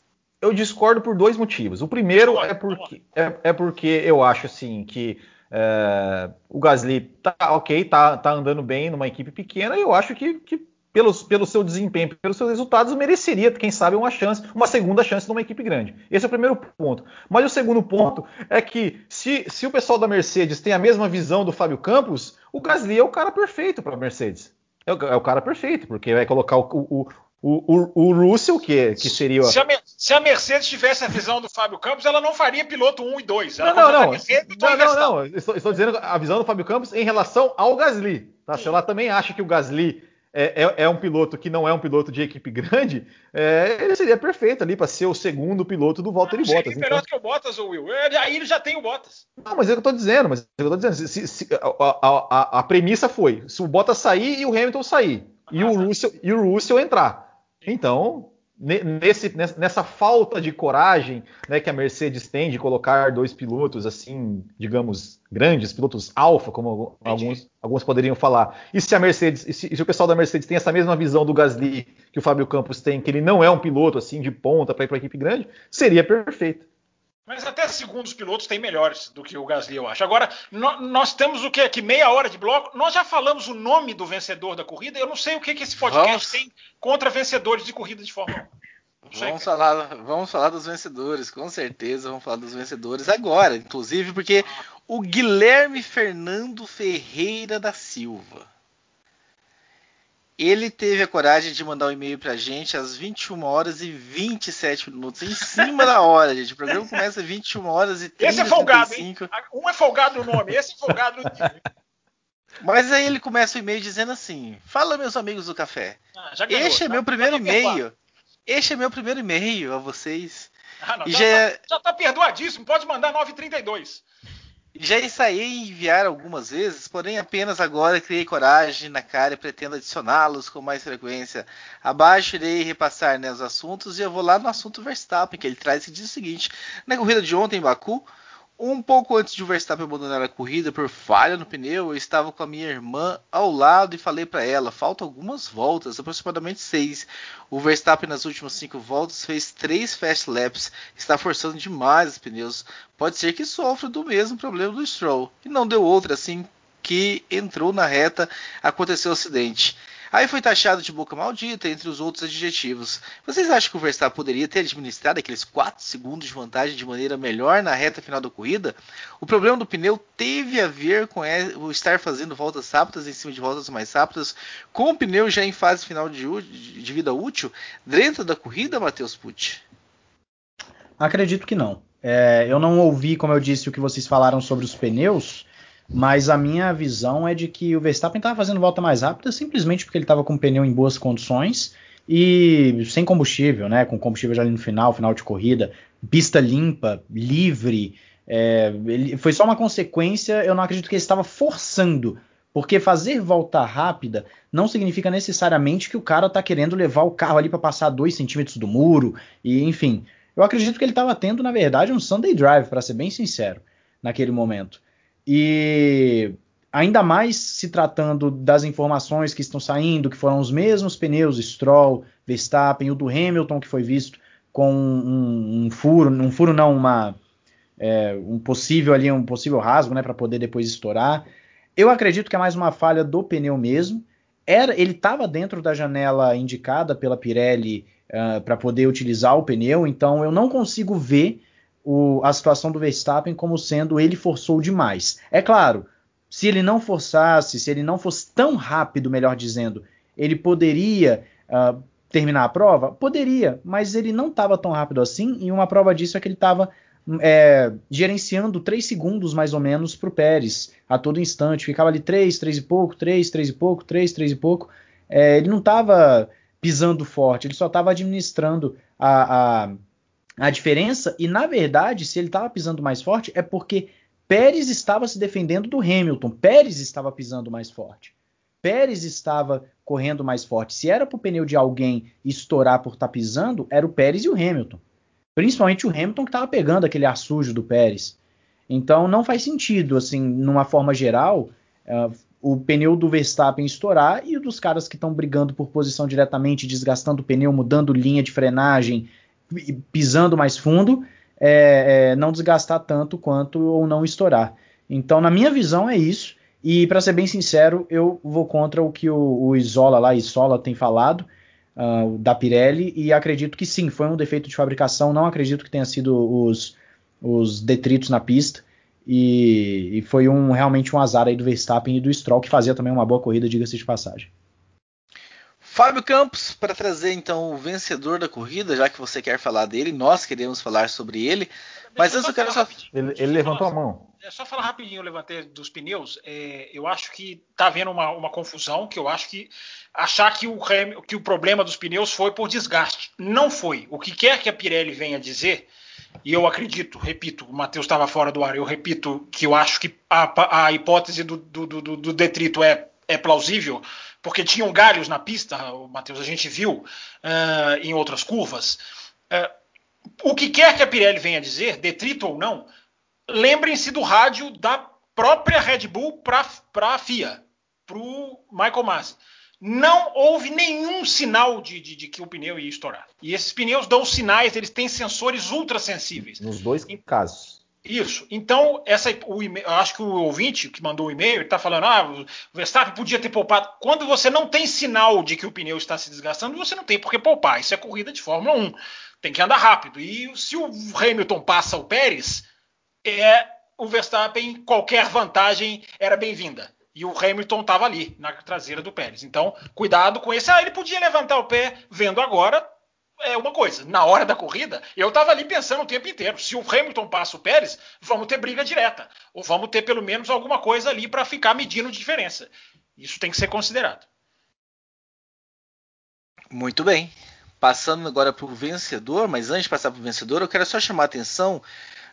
eu, discordo por dois motivos. O primeiro é porque, é, é porque eu acho assim que é, o Gasly tá ok, tá, tá andando bem numa equipe pequena e eu acho que, que pelos, pelo seu desempenho, pelos seus resultados, mereceria, quem sabe, uma chance, uma segunda chance numa equipe grande. Esse é o primeiro ponto. Mas o segundo ponto é que se, se o pessoal da Mercedes tem a mesma visão do Fábio Campos, o Gasly é o cara perfeito para a Mercedes. É o, é o, cara perfeito, porque vai colocar o, o, o, o, Russell, que, que seria.
Se a, se a, Mercedes tivesse a visão do Fábio Campos, ela não faria piloto 1 e 2.
Ela não, não, não. Não, não, não. Estou, estou, dizendo a visão do Fábio Campos em relação ao Gasly. Tá? Se ela também acha que o Gasly é, é, é, um piloto que não é um piloto de equipe grande, é, ele seria perfeito ali para ser o segundo piloto do Valtteri Bottas. Ele
então... melhor que o Bottas, ou Will. Aí ele já tem o Bottas.
Não, mas é o que eu estou dizendo. Mas é eu tô dizendo. Se, se, a, a, a, premissa foi: se o Bottas sair e o Hamilton sair, e, o Russell, e o Russell entrar. Então, nesse, nessa falta de coragem né, que a Mercedes tem de colocar dois pilotos assim, digamos, grandes, pilotos alfa, como alguns, alguns poderiam falar. E se a Mercedes, e se, e se, o pessoal da Mercedes tem essa mesma visão do Gasly que o Fábio Campos tem, que ele não é um piloto assim de ponta para ir para a equipe grande, seria perfeito.
Mas até segundos pilotos tem melhores do que o Gasly, eu acho. Agora, no, nós temos o que aqui? Meia hora de bloco. Nós já falamos o nome do vencedor da corrida. Eu não sei o que, que esse podcast vamos... tem contra vencedores de corrida de Fórmula
1. Vamos falar, vamos falar dos vencedores, com certeza vamos falar dos vencedores agora, inclusive porque o Guilherme Fernando Ferreira da Silva ele teve a coragem de mandar um e-mail pra gente às 21 horas e 27 minutos, em cima da hora, gente. O programa começa às 21 horas e 30
Esse é folgado, hein? Um é folgado no nome, esse é folgado no
Mas aí ele começa o e-mail dizendo assim: Fala, meus amigos do café. Ah, ganhou, este é tá? meu primeiro e-mail. Este é meu primeiro e-mail a vocês.
Ah, não, já, já, é... já tá perdoadíssimo, pode mandar 932.
Já ensaiei enviar algumas vezes, porém apenas agora criei coragem na cara e pretendo adicioná-los com mais frequência. Abaixo irei repassar né, os assuntos e eu vou lá no assunto Verstappen, que ele traz e diz o seguinte: na corrida de ontem em Baku, um pouco antes de o Verstappen abandonar a corrida por falha no pneu, eu estava com a minha irmã ao lado e falei para ela: faltam algumas voltas, aproximadamente seis. O Verstappen nas últimas cinco voltas fez três fast laps, está forçando demais os pneus. Pode ser que sofra do mesmo problema do Stroll. E não deu outra assim que entrou na reta, aconteceu o acidente. Aí foi taxado de boca maldita, entre os outros adjetivos. Vocês acham que o Verstappen poderia ter administrado aqueles 4 segundos de vantagem de maneira melhor na reta final da corrida? O problema do pneu teve a ver com o estar fazendo voltas rápidas em cima de voltas mais rápidas, com o pneu já em fase final de, de vida útil, dentro da corrida, Matheus Pucci?
Acredito que não. É, eu não ouvi, como eu disse, o que vocês falaram sobre os pneus. Mas a minha visão é de que o Verstappen estava fazendo volta mais rápida simplesmente porque ele estava com o pneu em boas condições e sem combustível, né? Com combustível já ali no final, final de corrida, pista limpa, livre. É, ele, foi só uma consequência. Eu não acredito que ele estava forçando, porque fazer volta rápida não significa necessariamente que o cara está querendo levar o carro ali para passar dois centímetros do muro e enfim. Eu acredito que ele estava tendo, na verdade, um Sunday Drive, para ser bem sincero, naquele momento. E ainda mais se tratando das informações que estão saindo, que foram os mesmos pneus Stroll, Verstappen, o do Hamilton que foi visto com um, um furo, um furo não, uma é, um possível ali, um possível rasgo, né, para poder depois estourar. Eu acredito que é mais uma falha do pneu mesmo. Era, ele estava dentro da janela indicada pela Pirelli uh, para poder utilizar o pneu, então eu não consigo ver o, a situação do Verstappen como sendo ele forçou demais. É claro, se ele não forçasse, se ele não fosse tão rápido, melhor dizendo, ele poderia uh, terminar a prova? Poderia, mas ele não estava tão rápido assim, e uma prova disso é que ele estava é, gerenciando 3 segundos mais ou menos para o Pérez a todo instante. Ficava ali 3, 3 e pouco, 3, 3 e pouco, 3, 3 e pouco. É, ele não estava pisando forte, ele só estava administrando a, a a diferença, e na verdade, se ele estava pisando mais forte, é porque Pérez estava se defendendo do Hamilton. Pérez estava pisando mais forte. Pérez estava correndo mais forte. Se era para o pneu de alguém estourar por estar tá pisando, era o Pérez e o Hamilton. Principalmente o Hamilton que estava pegando aquele ar sujo do Pérez. Então não faz sentido, assim, numa forma geral, uh, o pneu do Verstappen estourar e o dos caras que estão brigando por posição diretamente, desgastando o pneu, mudando linha de frenagem, pisando mais fundo, é, é, não desgastar tanto quanto ou não estourar. Então, na minha visão, é isso. E para ser bem sincero, eu vou contra o que o, o Isola lá, Isola tem falado uh, da Pirelli e acredito que sim, foi um defeito de fabricação. Não acredito que tenha sido os, os detritos na pista. E, e, foi um realmente um azar aí do Verstappen e do Stroll que fazia também uma boa corrida, diga-se de passagem.
Fábio Campos, para trazer então o vencedor da corrida, já que você quer falar dele, nós queremos falar sobre ele. Mas antes eu quero só.
Ele, ele levantou a mão.
É só falar rapidinho, eu levantei dos pneus. É, eu acho que tá havendo uma, uma, confusão, que eu acho que achar que o, que o problema dos pneus foi por desgaste. Não foi. O que quer que a Pirelli venha dizer, e eu acredito, repito, o Matheus estava fora do ar, eu repito que eu acho que a, a hipótese do, do, do, do detrito é, é plausível, porque tinham galhos na pista, Matheus, a gente viu uh, em outras curvas. Uh, o que quer que a Pirelli venha dizer, detrito ou não, lembrem-se do rádio da própria Red Bull para a FIA, para o Michael Masi. Não houve nenhum sinal de, de, de, que o pneu ia estourar. E esses pneus dão sinais, eles têm sensores ultrassensíveis.
Nos dois casos.
Isso. Então, essa, o acho que o ouvinte que mandou o e-mail está falando: ah, o Verstappen podia ter poupado. Quando você não tem sinal de que o pneu está se desgastando, você não tem por que poupar. Isso é corrida de Fórmula 1 tem que andar rápido. E se o Hamilton passa o Pérez, é o Verstappen, qualquer vantagem era bem-vinda. E o Hamilton estava ali, na traseira do Pérez. Então, cuidado com esse. Ah, ele podia levantar o pé vendo agora. É uma coisa. Na hora da corrida, eu estava ali pensando o tempo inteiro. Se o Hamilton passa o Pérez, vamos ter briga direta. Ou vamos ter pelo menos alguma coisa ali para ficar medindo diferença. Isso tem que ser considerado.
Muito bem. Passando agora para o vencedor, mas antes de passar para o vencedor, eu quero só chamar a atenção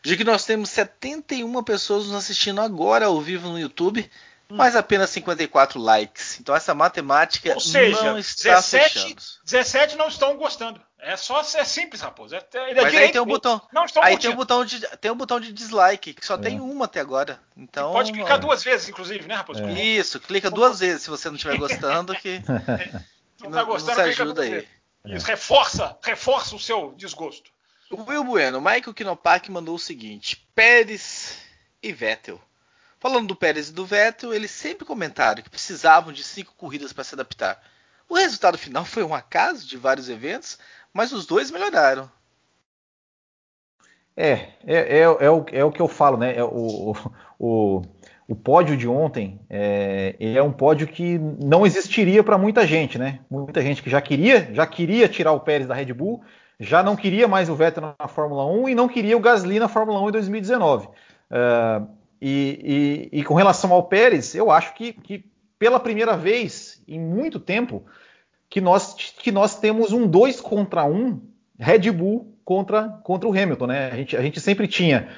de que nós temos 71 pessoas nos assistindo agora ao vivo no YouTube, hum. mas apenas 54 likes. Então essa matemática Ou seja, não está 17, fechando.
17 não estão gostando. É só é simples, raposo. É,
é mas aí tem um botão. Não estão aí tem um botão de tem um botão de dislike que só é. tem uma até agora. Então
pode clicar duas vezes, inclusive, né, raposo?
É. Isso, clica duas vezes se você não estiver gostando que,
que não, não, tá gostando, nos ajuda aí. Vezes. Isso reforça, reforça o seu desgosto.
O Will Bueno, Michael Knopak mandou o seguinte: Pérez e Vettel. Falando do Pérez e do Vettel, eles sempre comentaram que precisavam de cinco corridas para se adaptar. O resultado final foi um acaso de vários eventos, mas os dois melhoraram.
É, é, é, é, o, é o que eu falo, né? É o, o, o pódio de ontem é, é um pódio que não existiria para muita gente, né? Muita gente que já queria, já queria tirar o Pérez da Red Bull, já não queria mais o Vettel na Fórmula 1 e não queria o Gasly na Fórmula 1 em 2019. Uh, e, e, e, com relação ao Pérez, eu acho que, que, pela primeira vez em muito tempo que nós, que nós temos um 2 contra 1 Red Bull contra, contra o Hamilton, né? A gente, a gente sempre tinha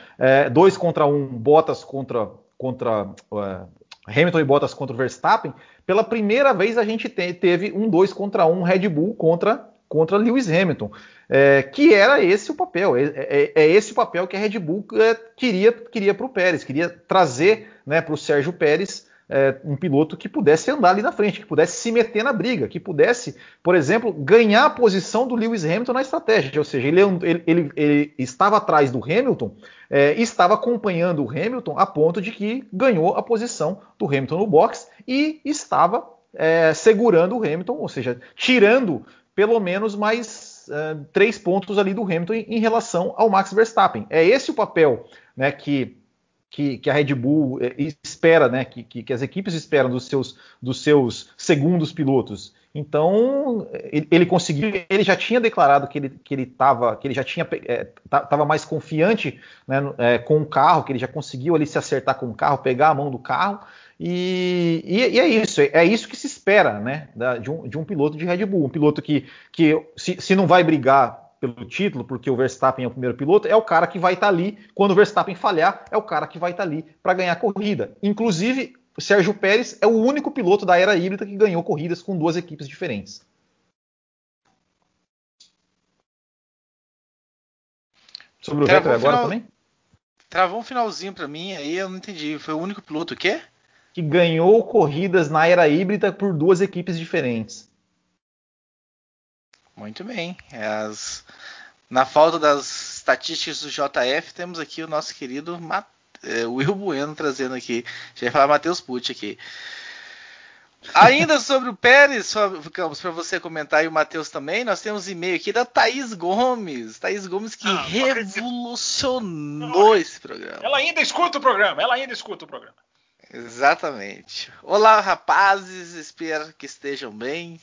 2 é, contra 1 Bottas contra contra uh, Hamilton e Bottas contra o Verstappen, pela primeira vez a gente te, teve um 2 contra 1 Red Bull contra, contra Lewis Hamilton, é, que era esse o papel, é, é, é, esse o papel que a Red Bull é, queria, queria para o Pérez, queria trazer né, para o Sérgio Pérez é, um piloto que pudesse andar ali na frente, que pudesse se meter na briga, que pudesse, por exemplo, ganhar a posição do Lewis Hamilton na estratégia. Ou seja, ele, ele, ele, ele estava atrás do Hamilton é, estava acompanhando o Hamilton a ponto de que ganhou a posição do Hamilton no box e estava é, segurando o Hamilton, ou seja, tirando pelo menos mais é, três pontos ali do Hamilton em, em relação ao Max Verstappen. É esse o papel né, que que, que, a Red Bull eh, espera, né, que, que, as equipes esperam dos seus, dos seus segundos pilotos. Então ele, conseguiu, ele já tinha declarado que ele que ele estava, que ele já tinha estava é, mais confiante né, é, com o carro, que ele já conseguiu ali se acertar com o carro, pegar a mão do carro e, e, e é isso, é, é, isso que se espera, né, de, um, de, um, piloto de Red Bull, um piloto que, que se, se não vai brigar pelo título, porque o Verstappen é o primeiro piloto, é o cara que vai estar tá ali. Quando o Verstappen falhar, é o cara que vai estar tá ali para ganhar a corrida. Inclusive, o Sérgio Pérez é o único piloto da era híbrida que ganhou corridas com duas equipes diferentes.
Sobre o Vettel agora final... também? Travou um finalzinho para mim, aí eu não entendi. Foi o único piloto o quê?
Que ganhou corridas na era híbrida por duas equipes diferentes.
Muito bem. As... Na falta das estatísticas do JF, temos aqui o nosso querido É, Will Bueno trazendo aqui. Já ia falar Matheus Pucci aqui. Ainda sobre o Pérez, para você comentar e o Matheus também, nós temos e-mail aqui da Thaís Gomes. Thaís Gomes que ah, revolucionou esse programa.
Ela ainda escuta o programa, ela ainda escuta o programa.
Exatamente. Olá, rapazes, espero que estejam bem.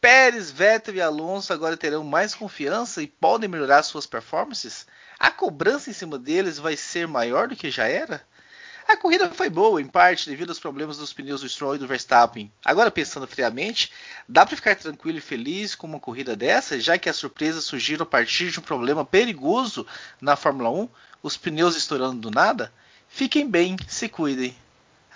Pérez, Vettel e Alonso agora terão mais confiança e podem melhorar suas performances? A cobrança em cima deles vai ser maior do que já era? A corrida foi boa, em parte, devido aos problemas dos pneus do Stroll e do Verstappen. Agora, pensando friamente, dá para ficar tranquilo e feliz com uma corrida dessa, já que as surpresas surgiram a partir de um problema perigoso na Fórmula 1, os pneus estourando do nada? Fiquem bem, se cuidem.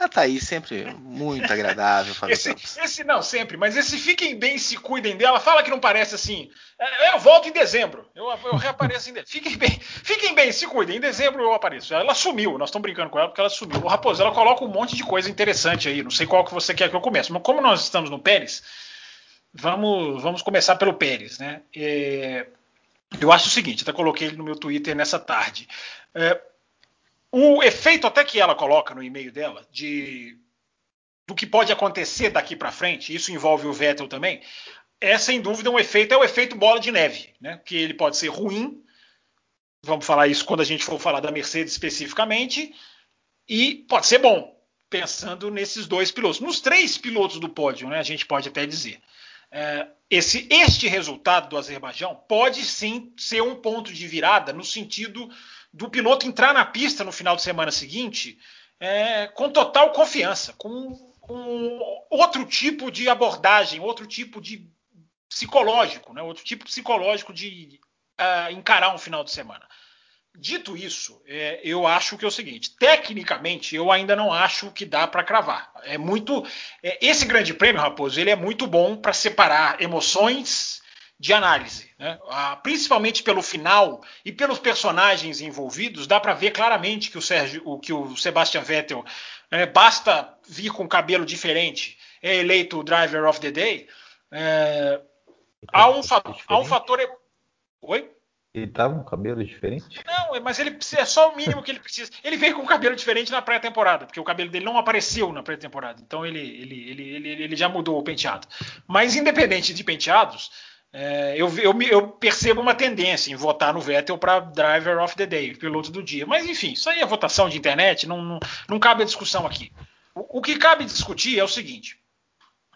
A Thaís sempre muito agradável.
esse, esse, não, sempre, mas esse fiquem bem, se cuidem dela. Fala que não parece assim. É, eu volto em dezembro. Eu, eu reapareço em dezembro. Fiquem bem, fiquem bem, se cuidem. Em dezembro eu apareço. Ela sumiu, nós estamos brincando com ela porque ela sumiu. O Raposo, ela coloca um monte de coisa interessante aí. Não sei qual que você quer que eu comece. Mas como nós estamos no Pérez, vamos, vamos começar pelo Pérez, né? É, eu acho o seguinte, até coloquei ele no meu Twitter nessa tarde. É, o efeito até que ela coloca no e-mail dela de do que pode acontecer daqui para frente, isso envolve o Vettel também, é sem dúvida um efeito, é o efeito bola de neve, né? Que ele pode ser ruim, vamos falar isso quando a gente for falar da Mercedes especificamente, e pode ser bom, pensando nesses dois pilotos, nos três pilotos do pódio, né? A gente pode até dizer. É, esse, este resultado do Azerbaijão pode sim ser um ponto de virada no sentido do piloto entrar na pista no final de semana seguinte é, com total confiança, com, com, outro tipo de abordagem, outro tipo de psicológico, né, outro tipo psicológico de uh, encarar um final de semana. Dito isso, é, eu acho que é o seguinte: tecnicamente, eu ainda não acho que dá para cravar. É muito. É, esse Grande Prêmio, Raposo, ele é muito bom para separar emoções de análise. Né? Ah, principalmente pelo final e pelos personagens envolvidos, dá para ver claramente que o, Sérgio, o, que o Sebastian Vettel é, basta vir com cabelo diferente, é eleito o Driver of the Day. É, há, um fator, há um fator. Oi?
Ele tava com cabelo diferente?
Não, mas ele é só o mínimo que ele precisa. Ele veio com um cabelo diferente na pré-temporada, porque o cabelo dele não apareceu na pré-temporada. Então ele, ele, ele, ele, ele já mudou o penteado. Mas independente de penteados, é, eu, eu, eu, percebo uma tendência em votar no Vettel para Driver of the Day, piloto do dia. Mas enfim, isso aí é votação de internet, não, não, não cabe a discussão aqui. O, o, que cabe discutir é o seguinte: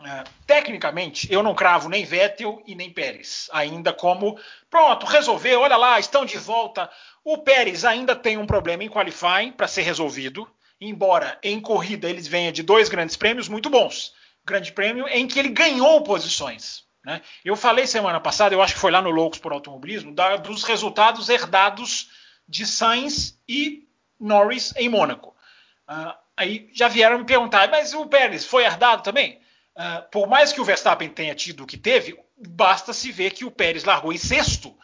é, tecnicamente, eu não cravo nem Vettel e nem Pérez, ainda como pronto, resolveu, olha lá, estão de volta. O Pérez ainda tem um problema em qualifying para ser resolvido, embora em corrida eles venha de dois grandes prêmios muito bons. Grande prêmio em que ele ganhou posições. Né? Eu falei semana passada, eu acho que foi lá no Loucos por Automobilismo, da, dos resultados herdados de Sainz e Norris em Mônaco. Uh, aí já vieram me perguntar, mas o Pérez foi herdado também? Uh, por mais que o Verstappen tenha tido o que teve, basta se ver que o Pérez largou em sexto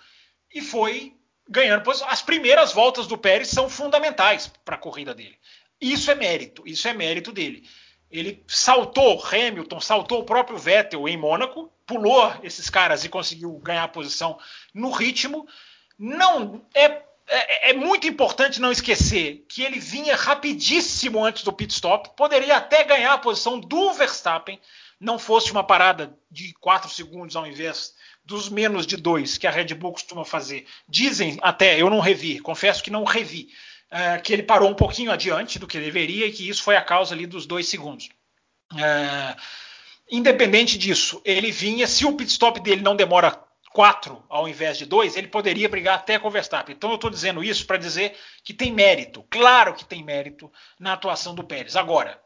e foi ganhando. Pois as primeiras voltas do Pérez são fundamentais para a corrida dele. Isso é mérito, isso é mérito dele. Ele saltou Hamilton, saltou o próprio Vettel em Mônaco, pulou esses caras e conseguiu ganhar a posição no ritmo. Não é, é, é, muito importante não esquecer que ele vinha rapidíssimo antes do pit stop, poderia até ganhar a posição do Verstappen, não fosse uma parada de 4 segundos ao invés dos menos de 2 que a Red Bull costuma fazer. Dizem até, eu não revi, confesso que não revi, é, que ele parou um pouquinho adiante do que deveria e que isso foi a causa ali dos dois segundos. É, independente disso, ele vinha, se o pit stop dele não demora quatro ao invés de dois, ele poderia brigar até com o Verstappen. Então eu estou dizendo isso para dizer que tem mérito, claro que tem mérito na atuação do Pérez. Agora,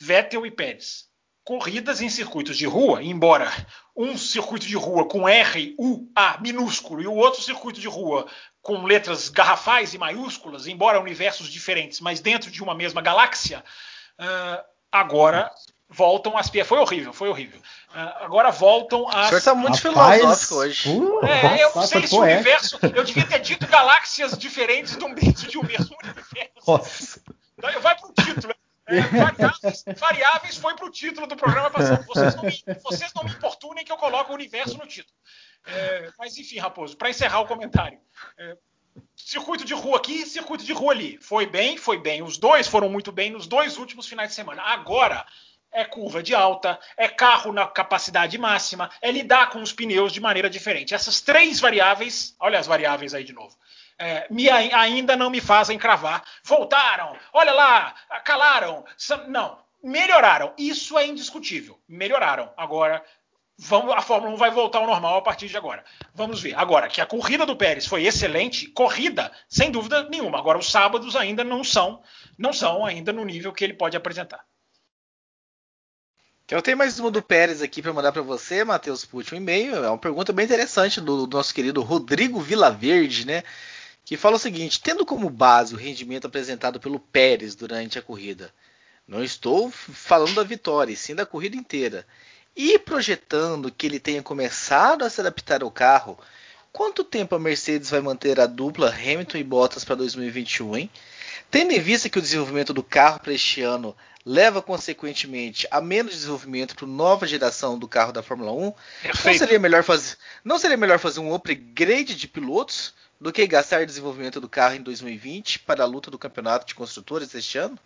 Vettel e Pérez corridas em circuitos de rua, embora um circuito de rua com R, U, A minúsculo e o outro circuito de rua com letras garrafais e maiúsculas, embora universos diferentes, mas dentro de uma mesma galáxia, uh, agora voltam as piadas. Foi horrível, foi horrível. Uh, agora voltam as. O
senhor está muito Rapaz, filosófico hoje.
Uh, é, eu não sei se o universo. Eu devia ter dito galáxias diferentes dentro de um mesmo universo. Nossa. Então, vai pro título. É, variáveis, variáveis foi pro título do programa passado. Vocês não me, vocês não me importunem que eu coloco o universo no título. É, mas enfim, Raposo, para encerrar o comentário. É, circuito de rua aqui, circuito de rua ali. Foi bem, foi bem. Os dois foram muito bem nos dois últimos finais de semana. Agora é curva de alta, é carro na capacidade máxima, é lidar com os pneus de maneira diferente. Essas três variáveis, olha as variáveis aí de novo. É, me, ainda não me fazem cravar. Voltaram, olha lá, calaram. Não, melhoraram. Isso é indiscutível. Melhoraram. Agora Vamos, a Fórmula 1 vai voltar ao normal a partir de agora. Vamos ver. Agora, que a corrida do Pérez foi excelente, corrida, sem dúvida nenhuma. Agora, os sábados ainda não são, não são ainda no nível que ele pode apresentar.
Eu tenho mais uma do Pérez aqui para mandar para você, Matheus Pucci, um e-mail. É uma pergunta bem interessante do, do nosso querido Rodrigo Vilaverde, né? Que fala o seguinte: tendo como base o rendimento apresentado pelo Pérez durante a corrida, não estou falando da vitória, e sim da corrida inteira e projetando que ele tenha começado a se adaptar ao carro, quanto tempo a Mercedes vai manter a dupla Hamilton e Bottas para 2021, hein? Tendo em vista que o desenvolvimento do carro para este ano leva consequentemente a menos desenvolvimento para a nova geração do carro da Fórmula 1, não seria, melhor fazer, não seria melhor fazer um upgrade de pilotos do que gastar desenvolvimento do carro em 2020 para a luta do campeonato de construtores este ano?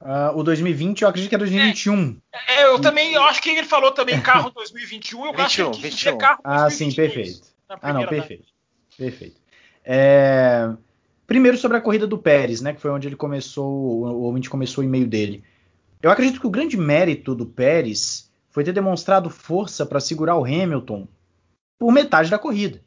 Uh, o 2020 eu acredito que é 2021.
É, é eu também eu acho que ele falou também carro 2021. Eu 21, acho que 21. carro
Ah, sim, perfeito. Ah, não, perfeito. Perfeito. É... Primeiro sobre a corrida do Pérez, né? Que foi onde ele começou, o ouvinte começou o e-mail dele. Eu acredito que o grande mérito do Pérez foi ter demonstrado força para segurar o Hamilton por metade da corrida.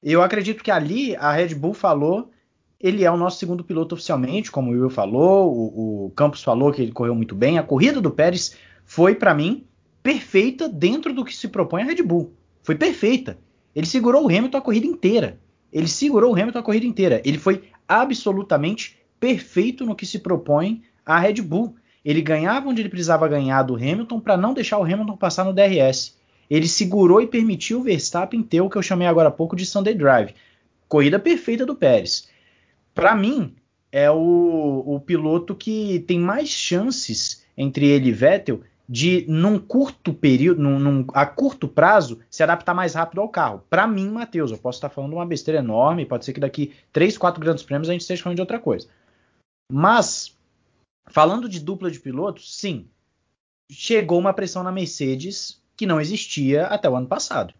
Eu acredito que ali a Red Bull falou ele é o nosso segundo piloto oficialmente, como o Will falou, o, o Campos falou que ele correu muito bem. A corrida do Pérez foi, para mim, perfeita dentro do que se propõe a Red Bull. Foi perfeita. Ele segurou o Hamilton a corrida inteira. Ele segurou o Hamilton a corrida inteira. Ele foi absolutamente perfeito no que se propõe a Red Bull. Ele ganhava onde ele precisava ganhar do Hamilton para não deixar o Hamilton passar no DRS. Ele segurou e permitiu o Verstappen ter o que eu chamei agora há pouco de Sunday Drive. Corrida perfeita do Pérez para mim, é o, o piloto que tem mais chances entre ele e Vettel de, num curto período, num, num, a curto prazo, se adaptar mais rápido ao carro. Para mim, Matheus, eu posso estar falando uma besteira enorme, pode ser que daqui 3, 4 grandes prêmios a gente esteja falando de outra coisa. Mas, falando de dupla de pilotos, sim, chegou uma pressão na Mercedes que não existia até o ano passado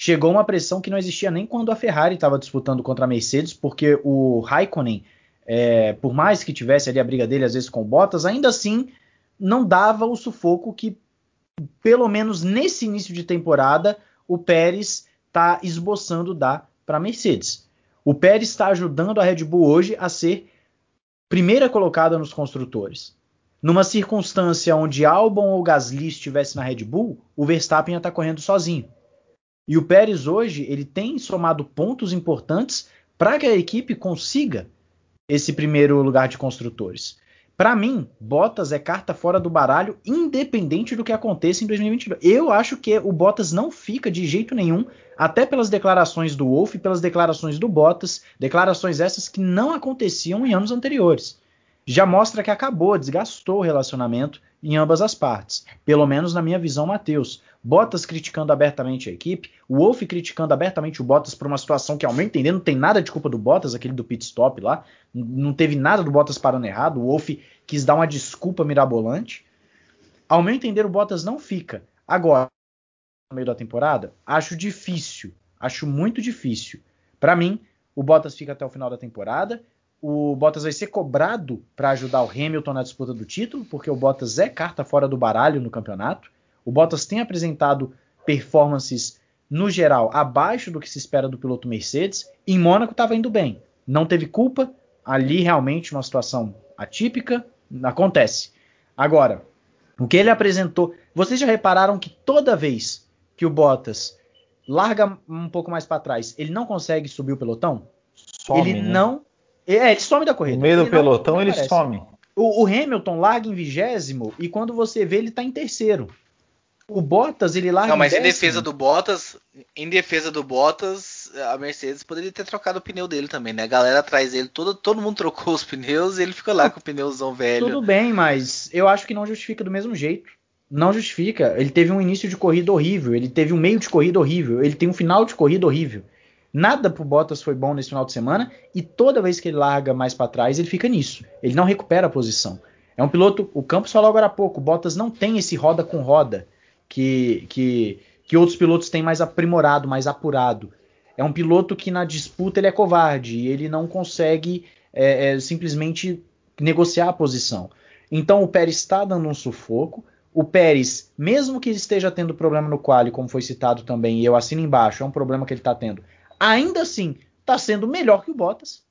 chegou uma pressão que não existia nem quando a Ferrari estava disputando contra a Mercedes, porque o Raikkonen, é, por mais que tivesse ali a briga dele às vezes com Bottas, ainda assim não dava o sufoco que, pelo menos nesse início de temporada, o Pérez está esboçando dar para a Mercedes. O Pérez está ajudando a Red Bull hoje a ser primeira colocada nos construtores. Numa circunstância onde Albon ou Gasly estivesse na Red Bull, o Verstappen ia estar tá correndo sozinho. E o Pérez hoje ele tem somado pontos importantes para que a equipe consiga esse primeiro lugar de construtores. Para mim, Bottas é carta fora do baralho, independente do que aconteça em 2022. Eu acho que o Bottas não fica de jeito nenhum, até pelas declarações do Wolff e pelas declarações do Bottas, declarações essas que não aconteciam em anos anteriores. Já mostra que acabou, desgastou o relacionamento em ambas as partes, pelo menos na minha visão, Matheus. Bottas criticando abertamente a equipe, o Wolff criticando abertamente o Bottas por uma situação que, ao meu entender, não tem nada de culpa do Bottas, aquele do pit stop lá, não teve nada do Bottas parando errado, o Wolff quis dar uma desculpa mirabolante. Ao meu entender, o Bottas não fica. Agora, no meio da temporada, acho difícil, acho muito difícil. Para mim, o Bottas fica até o final da temporada. O Bottas vai ser cobrado para ajudar o Hamilton na disputa do título, porque o Bottas é carta fora do baralho no campeonato. O Bottas tem apresentado performances, no geral, abaixo do que se espera do piloto Mercedes. Em Mônaco estava indo bem. Não teve culpa. Ali realmente uma situação atípica. Acontece. Agora, o que ele apresentou. Vocês já repararam que toda vez que o Bottas larga um pouco mais para trás, ele não consegue subir o pelotão? Some, ele né? não. É, ele some da corrida.
No meio do ele pelotão, ele some.
O, o, Hamilton larga em vigésimo e quando você vê, ele está em terceiro. O Bottas, ele larga
Não, mas em, defesa do Bottas, em defesa do Bottas, a Mercedes poderia ter trocado o pneu dele também, né? A galera atrás dele, todo, todo mundo trocou os pneus e ele ficou lá com o pneuzão velho.
Tudo bem, mas eu acho que não justifica do mesmo jeito. Não justifica. Ele teve um início de corrida horrível, ele teve um meio de corrida horrível, ele tem um final de corrida horrível. Nada pro Bottas foi bom nesse final de semana e toda vez que ele larga mais para trás, ele fica nisso. Ele não recupera a posição. É um piloto, o Campos falou agora há pouco, o Bottas não tem esse roda com roda que, que, que outros pilotos têm mais aprimorado, mais apurado. É um piloto que na disputa ele é covarde e ele não consegue é, é, simplesmente negociar a posição. Então o Pérez está dando um sufoco. O Pérez, mesmo que esteja tendo problema no quali, como foi citado também, e eu assino embaixo, é um problema que ele está tendo, ainda assim está sendo melhor que o Bottas.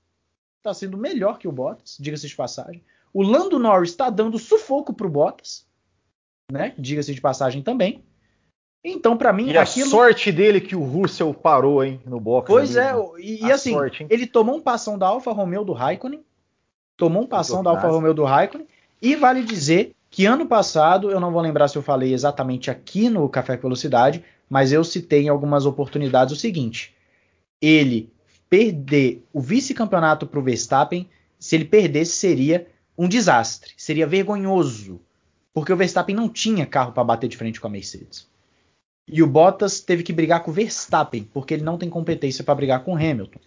Está sendo melhor que o Bottas, diga-se de passagem. O Lando Norris está dando sufoco para o Bottas, né? Diga-se de passagem também. Então, para mim,
e aquilo... a sorte dele que o Russell parou, hein, no box.
Pois ali, é, né? e, e assim, sorte, ele tomou um passão da Alfa Romeo do Raikkonen, tomou um passão da Alfa Romeo do Raikkonen, e vale dizer que ano passado, eu não vou lembrar se eu falei exatamente aqui no Café com Velocidade, mas eu citei em algumas oportunidades o seguinte: ele perder o vice-campeonato para o Verstappen, se ele perdesse, seria um desastre, seria vergonhoso, porque o Verstappen não tinha carro para bater de frente com a Mercedes. E o Bottas teve que brigar com o Verstappen, porque ele não tem competência para brigar com o Hamilton.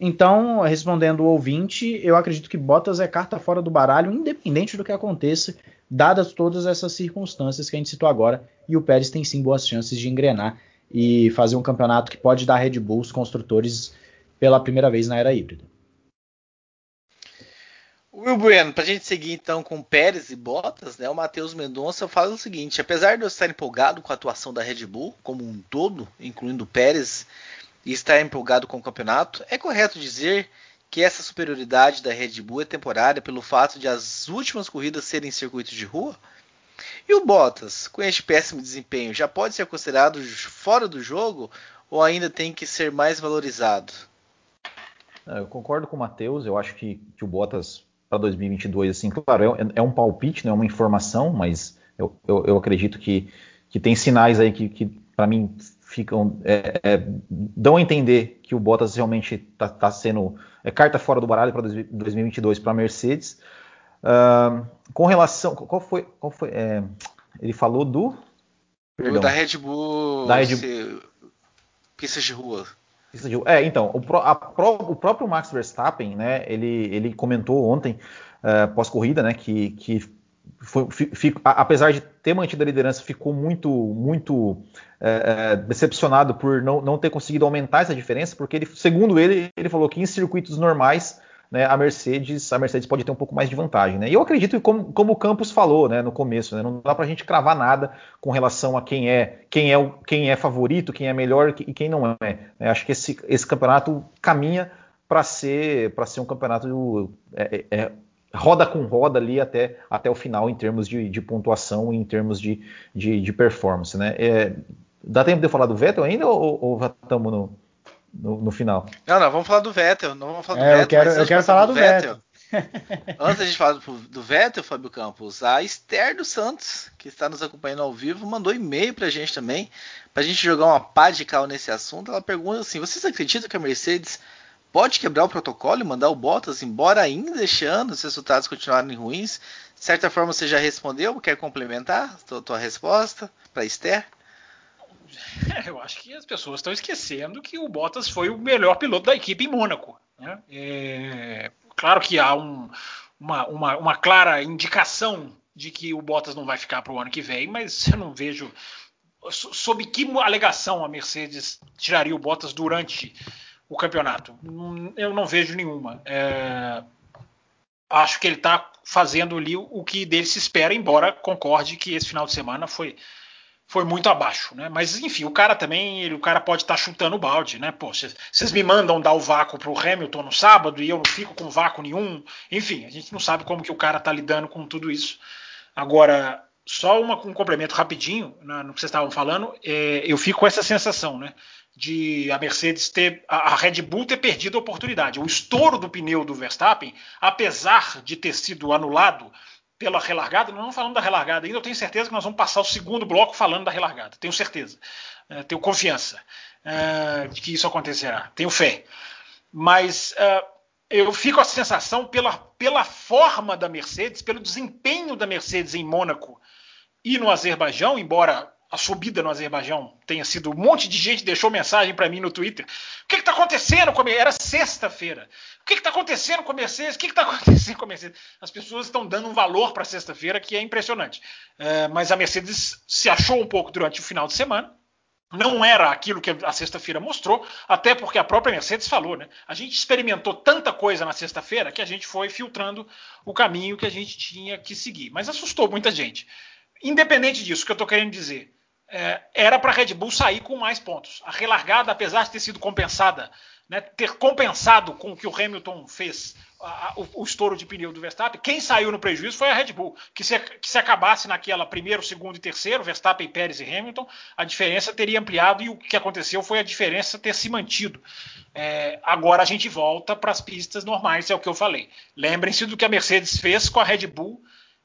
Então, respondendo o ouvinte, eu acredito que Bottas é carta fora do baralho, independente do que aconteça, dadas todas essas circunstâncias que a gente citou agora, e o Pérez tem sim boas chances de engrenar e fazer um campeonato que pode dar Red Bull os construtores pela primeira vez na era híbrida.
Will Bueno, para a gente seguir então com Pérez e Bottas, né, o Matheus Mendonça fala o seguinte: apesar de eu estar empolgado com a atuação da Red Bull como um todo, incluindo Pérez e estar empolgado com o campeonato, é correto dizer que essa superioridade da Red Bull é temporária pelo fato de as últimas corridas serem circuitos de rua? E o Bottas, com este péssimo desempenho, já pode ser considerado fora do jogo ou ainda tem que ser mais valorizado?
É, eu concordo com o Matheus, eu acho que, que o Bottas para 2022, assim, claro, é, é, um palpite, não é uma informação, mas eu, eu, eu acredito que, que tem sinais aí que, que para mim, ficam é, é, dão a entender que o Bottas realmente está tá sendo é, carta fora do baralho para 2022 para a Mercedes. Uh, com relação, qual foi, qual foi é, ele falou do
Perdão, da Red Bull,
da Red Bull.
pistas de rua.
É, então, o, a, o, próprio Max Verstappen, né, ele, ele comentou ontem, uh, pós-corrida, né, que, que foi, apesar de ter mantido a liderança, ficou muito, muito é, decepcionado por não, não ter conseguido aumentar essa diferença, porque ele, segundo ele, ele falou que em circuitos normais né, a Mercedes a Mercedes pode ter um pouco mais de vantagem. Né? E eu acredito como, como o Campos falou né, no começo, né, não dá para a gente cravar nada com relação a quem é quem é, quem é favorito, quem é melhor e quem não é. Né? Acho que esse, esse campeonato caminha para ser, ser um campeonato é, é, é roda com roda ali até, até o final em termos de, de pontuação e em termos de, de, de performance. Né? É, dá tempo de eu falar do Vettel ainda ou, ou já estamos no, no, no, final?
Não, não, vamos falar do Vettel. Não vamos falar do
é,
Vettel.
Eu quero, eu quero falar do Vettel. Vettel.
Antes da gente falar do, do Vettel, Fábio Campos, a Esther dos Santos, que está nos acompanhando ao vivo, mandou e-mail para a gente também, para a gente jogar uma pá de cal nesse assunto. Ela pergunta assim: vocês acreditam que a Mercedes pode quebrar o protocolo e mandar o Bottas embora ainda deixando os resultados continuarem ruins? De certa forma você já respondeu, quer complementar a tua resposta para Esther?
É, eu acho que as pessoas estão esquecendo que o Bottas foi o melhor piloto da equipe em Mônaco. Né? É, claro que há um, uma, uma, uma, clara indicação de que o Bottas não vai ficar para o ano que vem, mas eu não vejo sob que alegação a Mercedes tiraria o Bottas durante o campeonato. Eu não vejo nenhuma. É, acho que ele está fazendo ali o que dele se espera, embora concorde que esse final de semana foi foi muito abaixo, né? Mas enfim, o cara também, ele, o cara pode estar tá chutando o balde, né? Pô, vocês me mandam dar o vácuo pro Hamilton no sábado e eu não fico com vácuo nenhum. Enfim, a gente não sabe como que o cara tá lidando com tudo isso. Agora, só uma, um complemento rapidinho né, no que vocês estavam falando, é, eu fico com essa sensação, né? De a Mercedes ter, a, a Red Bull ter perdido a oportunidade. O estouro do pneu do Verstappen, apesar de ter sido anulado pela relargada, não falando da relargada ainda, eu tenho certeza que nós vamos passar o segundo bloco falando da relargada, tenho certeza, é, tenho confiança é, de que isso acontecerá, tenho fé. Mas é, eu fico com a sensação, pela, pela forma da Mercedes, pelo desempenho da Mercedes em Mônaco e no Azerbaijão, embora a subida no Azerbaijão tenha sido. Um monte de gente deixou mensagem para mim no Twitter. O que está acontecendo com a? Era sexta-feira. O que está acontecendo com a Mercedes? O que está acontecendo com a Mercedes? As pessoas estão dando um valor para sexta-feira que é impressionante. É, mas a Mercedes se achou um pouco durante o final de semana. Não era aquilo que a sexta-feira mostrou, até porque a própria Mercedes falou, né? A gente experimentou tanta coisa na sexta-feira que a gente foi filtrando o caminho que a gente tinha que seguir. Mas assustou muita gente. Independente disso, o que eu estou querendo dizer, é, era para a Red Bull sair com mais pontos. A relargada, apesar de ter sido compensada, né, ter compensado com o que o Hamilton fez, a, o, o, estouro de pneu do Verstappen, quem saiu no prejuízo foi a Red Bull. Que se, que se acabasse naquela primeiro, segundo e terceiro, Verstappen, Pérez e Hamilton, a diferença teria ampliado e o que aconteceu foi a diferença ter se mantido. É, agora a gente volta para as pistas normais, é o que eu falei. Lembrem-se do que a Mercedes fez com a Red Bull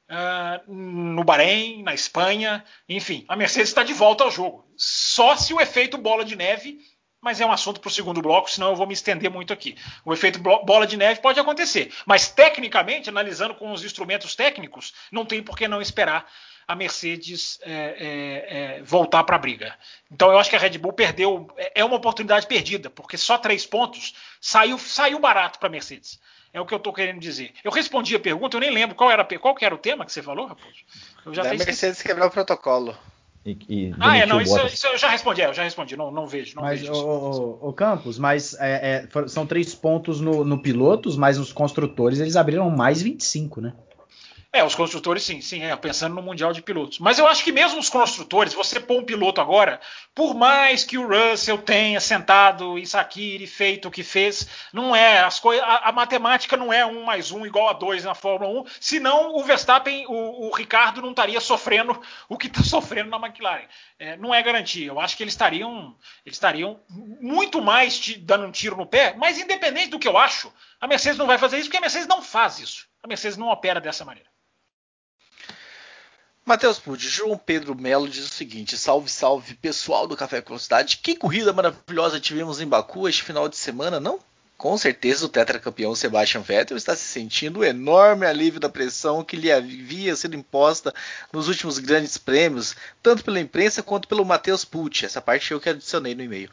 uh, no Bahrein, na Espanha, enfim, a Mercedes está de volta ao jogo. Só se o efeito bola de neve, mas é um assunto para o segundo bloco, senão eu vou me estender muito aqui. O efeito bola de neve pode acontecer, mas tecnicamente, analisando com os instrumentos técnicos, não tem por que não esperar a Mercedes é, é, é, voltar para a briga. Então eu acho que a Red Bull perdeu, é, é uma oportunidade perdida, porque só três pontos saiu, saiu barato para a Mercedes. É o que eu estou querendo dizer. Eu respondi a pergunta, eu nem lembro qual era, qual era o tema que você falou, Raposo.
Eu já da Mercedes que... quebrar o protocolo.
E, e ah, é, não, isso, isso, eu já respondi, é, eu já respondi, não, não vejo. Não
mas,
vejo
o, o, o Campos, mas é, é, são três pontos no, no pilotos, mas nos construtores eles abriram mais 25, né?
É, os construtores sim, sim, é, pensando no Mundial de Pilotos. Mas eu acho que mesmo os construtores, você pôr um piloto agora, por mais que o Russell tenha sentado em Sakiri, feito o que fez, não é, as a, a, matemática não é um mais um igual a dois na Fórmula 1, senão o Verstappen, o, o Ricardo não estaria sofrendo o que está sofrendo na McLaren. É, não é garantia. Eu acho que eles estariam, eles estariam muito mais te, dando um tiro no pé, mas independente do que eu acho, a Mercedes não vai fazer isso porque a Mercedes não faz isso. A Mercedes não opera dessa maneira.
Matheus Pude, João Pedro Melo diz o seguinte: salve, salve pessoal do Café com Velocidade. Que corrida maravilhosa tivemos em Baku este final de semana, não? Com certeza o tetracampeão Sebastian Vettel está se sentindo um enorme alívio da pressão que lhe havia sido imposta nos últimos grandes prêmios, tanto pela imprensa quanto pelo Matheus Pucci. Essa parte eu que adicionei no e-mail.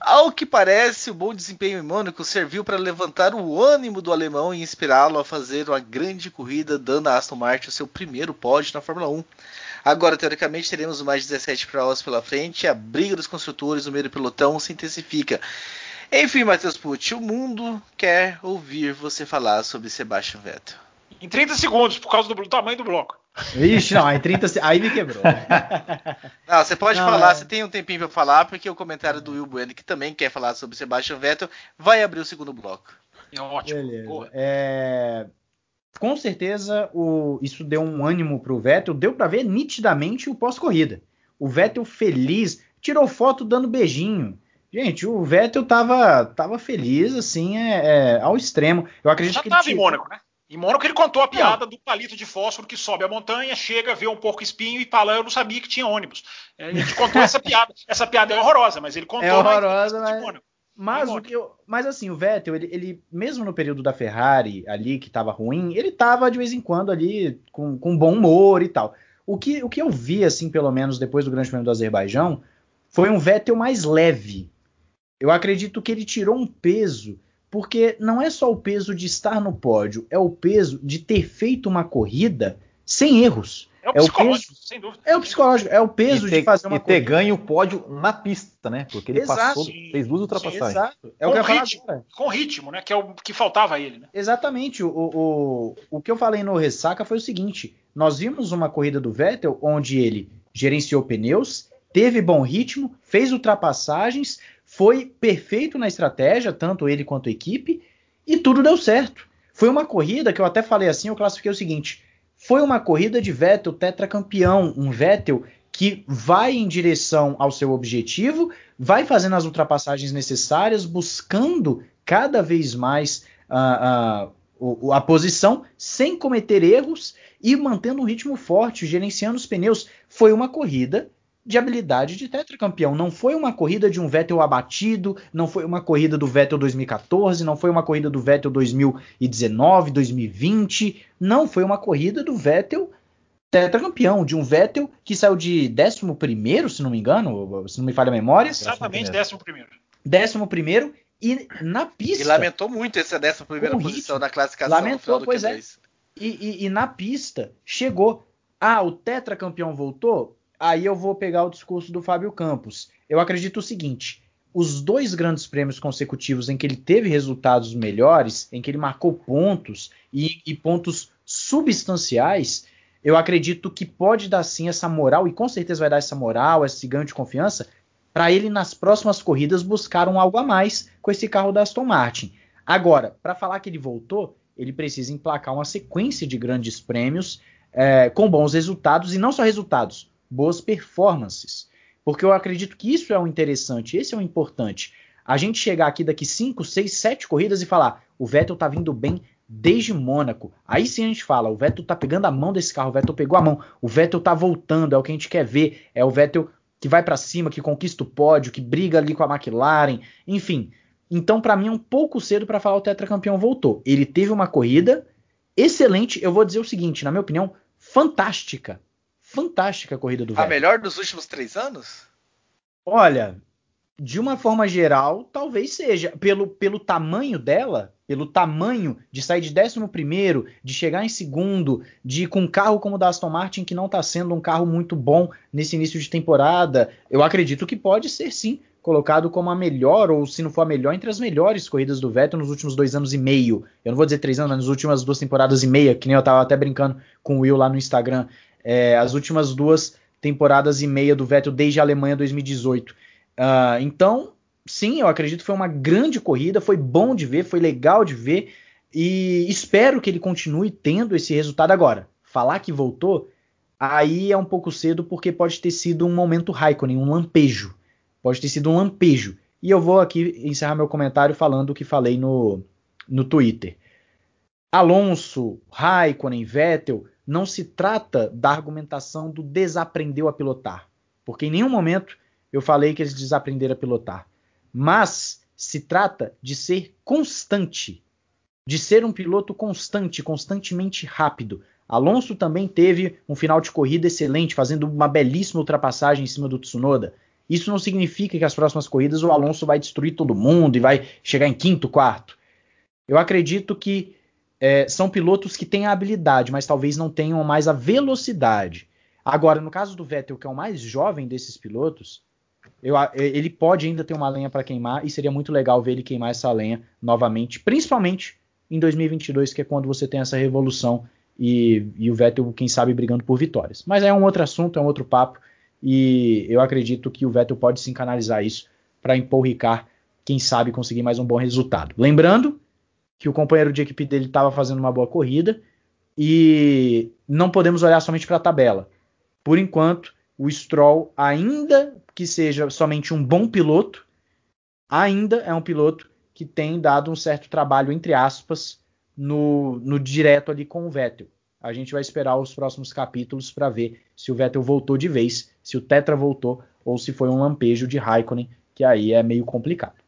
Ao que parece, o bom desempenho em Mônaco serviu para levantar o ânimo do alemão e inspirá-lo a fazer uma grande corrida, dando a Aston Martin o seu primeiro pódio na Fórmula 1. Agora, teoricamente, teremos mais 17 provas pela frente e a briga dos construtores no meio do pelotão se intensifica. Enfim, Matheus Pucci, o mundo quer ouvir você falar sobre Sebastian Vettel.
Em 30 segundos, por causa do tamanho do bloco.
Ixi, não, em 30 aí me quebrou.
não, você pode não, falar, é... você tem um tempinho para falar, porque o comentário do Will Bueno, que também quer falar sobre Sebastian Vettel, vai abrir o segundo bloco.
É ótimo.
Beleza. É... Com certeza, o... isso deu um ânimo pro Vettel, deu para ver nitidamente o pós-corrida. O Vettel feliz, tirou foto dando beijinho. Gente, o Vettel tava, tava feliz, assim, é, é ao extremo. Eu acredito Já que
tava ele... em Mônaco, né? Em Mônaco ele contou a piada não. do palito de fósforo que sobe a montanha, chega, vê um porco espinho e fala, eu não sabia que tinha ônibus. É, ele contou essa piada. Essa piada é horrorosa, mas ele contou
é horrorosa, mas... Mas, o que eu, mas assim, o Vettel, ele, ele, mesmo no período da Ferrari ali, que tava ruim, ele tava de vez em quando ali com, com bom humor e tal. O que, o que eu vi, assim, pelo menos depois do Grande Prêmio do Azerbaijão, foi um Vettel mais leve. Eu acredito que ele tirou um peso, porque não é só o peso de estar no pódio, é o peso de ter feito uma corrida sem erros.
É o psicológico, é o peso, sem dúvida.
É o psicológico, é o peso ter, de fazer uma
e corrida. E ter ganho o pódio na pista, né? Porque ele exato, passou, fez duas ultrapassagens. Exato.
É com, o ritmo, com ritmo, né? Que é o que faltava a ele, né?
Exatamente. O, o, o que eu falei no Ressaca foi o seguinte: nós vimos uma corrida do Vettel onde ele gerenciou pneus, teve bom ritmo, fez ultrapassagens, foi perfeito na estratégia, tanto ele quanto a equipe, e tudo deu certo. Foi uma corrida que eu até falei assim, eu classifiquei o seguinte: foi uma corrida de Vettel tetracampeão, um Vettel que vai em direção ao seu objetivo, vai fazendo as ultrapassagens necessárias, buscando cada vez mais uh, uh, a posição, sem cometer erros e mantendo um ritmo forte, gerenciando os pneus. Foi uma corrida de habilidade de tetracampeão. Não foi uma corrida de um Vettel abatido, não foi uma corrida do Vettel 2014, não foi uma corrida do Vettel 2019, 2020, não foi uma corrida do Vettel tetracampeão, de um Vettel que saiu de 11, se não me engano, se não me falha a memória.
Exatamente, 11.
11 e na pista.
E lamentou muito essa 11 posição na classificação
lamentou, no final do pois é. E, e, e, na pista chegou. Ah, o tetracampeão voltou? Aí eu vou pegar o discurso do Fábio Campos. Eu acredito o seguinte: os dois grandes prêmios consecutivos em que ele teve resultados melhores, em que ele marcou pontos e, e pontos substanciais, eu acredito que pode dar sim essa moral, e com certeza vai dar essa moral, esse ganho de confiança, para ele nas próximas corridas buscar um algo a mais com esse carro da Aston Martin. Agora, para falar que ele voltou, ele precisa emplacar uma sequência de grandes prêmios é, com bons resultados, e não só resultados, boas performances. Porque eu acredito que isso é o interessante, esse é o importante. A gente chegar aqui daqui 5, 6, 7 corridas e falar: o Vettel tá vindo bem desde Mônaco. Aí sim a gente fala: o Vettel tá pegando a mão desse carro, o Vettel pegou a mão, o Vettel tá voltando, é o que a gente quer ver. É o Vettel que vai para cima, que conquista o pódio, que briga ali com a McLaren, enfim. Então, para mim, é um pouco cedo para falar o tetracampeão voltou. Ele teve uma corrida excelente. Eu vou dizer o seguinte, na minha opinião, fantástica fantástica a corrida do Vettel.
A melhor dos últimos três anos?
Olha, de uma forma geral, talvez seja. Pelo, pelo tamanho dela, pelo tamanho de sair de 11, de chegar em segundo, de ir com um carro como o da Aston Martin, que não está sendo um carro muito bom nesse início de temporada, eu acredito que pode ser sim colocado como a melhor, ou se não for a melhor, entre as melhores corridas do Vettel nos últimos dois anos e meio. Eu não vou dizer três anos, mas nas últimas duas temporadas e meia, que nem eu estava até brincando com o Will lá no Instagram é, as últimas duas temporadas e meia do Vettel desde a Alemanha 2018. Uh, ah, então, sim, eu acredito que foi uma grande corrida, foi bom de ver, foi legal de ver e espero que ele continue tendo esse resultado agora. Falar que voltou, aí é um pouco cedo porque pode ter sido um momento Raikkonen, um lampejo. Pode ter sido um lampejo. E eu vou aqui encerrar meu comentário falando o que falei no, no Twitter. Alonso, Raikkonen, Vettel não se trata da argumentação do desaprendeu a pilotar, porque em nenhum momento eu falei que eles desaprenderam a pilotar, mas se trata de ser constante, de ser um piloto constante, constantemente rápido. Alonso também teve um final de corrida excelente, fazendo uma belíssima ultrapassagem em cima do Tsunoda. Isso não significa que as próximas corridas o Alonso vai destruir todo mundo e vai chegar em quinto, quarto. Eu acredito que é, são pilotos que têm a habilidade, mas talvez não tenham mais a velocidade. Agora, no caso do Vettel, que é o mais jovem desses pilotos, eu, ele pode ainda ter uma lenha para queimar e seria muito legal ver ele queimar essa lenha novamente, principalmente em 2022, que é quando você tem essa revolução e, e o Vettel, quem sabe, brigando por vitórias. Mas é um outro assunto, é um outro papo e eu acredito que o Vettel pode sim canalizar isso para empurricar, quem sabe, conseguir mais um bom resultado. Lembrando que o companheiro de equipe dele estava fazendo uma boa corrida e não podemos olhar somente para a tabela. Por enquanto, o Stroll, ainda que seja somente um bom piloto, ainda é um piloto que tem dado um certo trabalho, entre aspas, no, no direto ali com o Vettel. A gente vai esperar os próximos capítulos para ver se o Vettel voltou de vez, se o Tetra voltou ou se foi um lampejo de Raikkonen, que aí é meio complicado.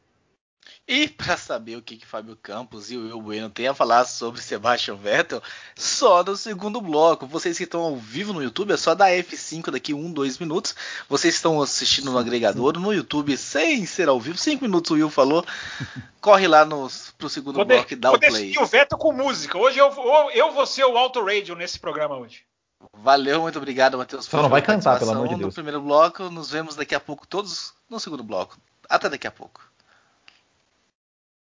E para saber o que, que Fábio Campos e o Will Bueno têm a falar sobre Sebastian Vettel, só no segundo bloco. Vocês que estão ao vivo no YouTube, é só dar F5 daqui um, dois minutos. Vocês estão assistindo no agregador, no YouTube, sem ser ao vivo, cinco minutos o Will falou. Corre lá no, pro segundo Poder, bloco e dá o play.
o Vettel com música. Hoje eu, eu vou ser o Auto Radio nesse programa hoje.
Valeu, muito obrigado, Matheus.
Só não vai cantar, pelo amor de
Deus. No primeiro bloco, nos vemos daqui a pouco, todos no segundo bloco. Até daqui a pouco.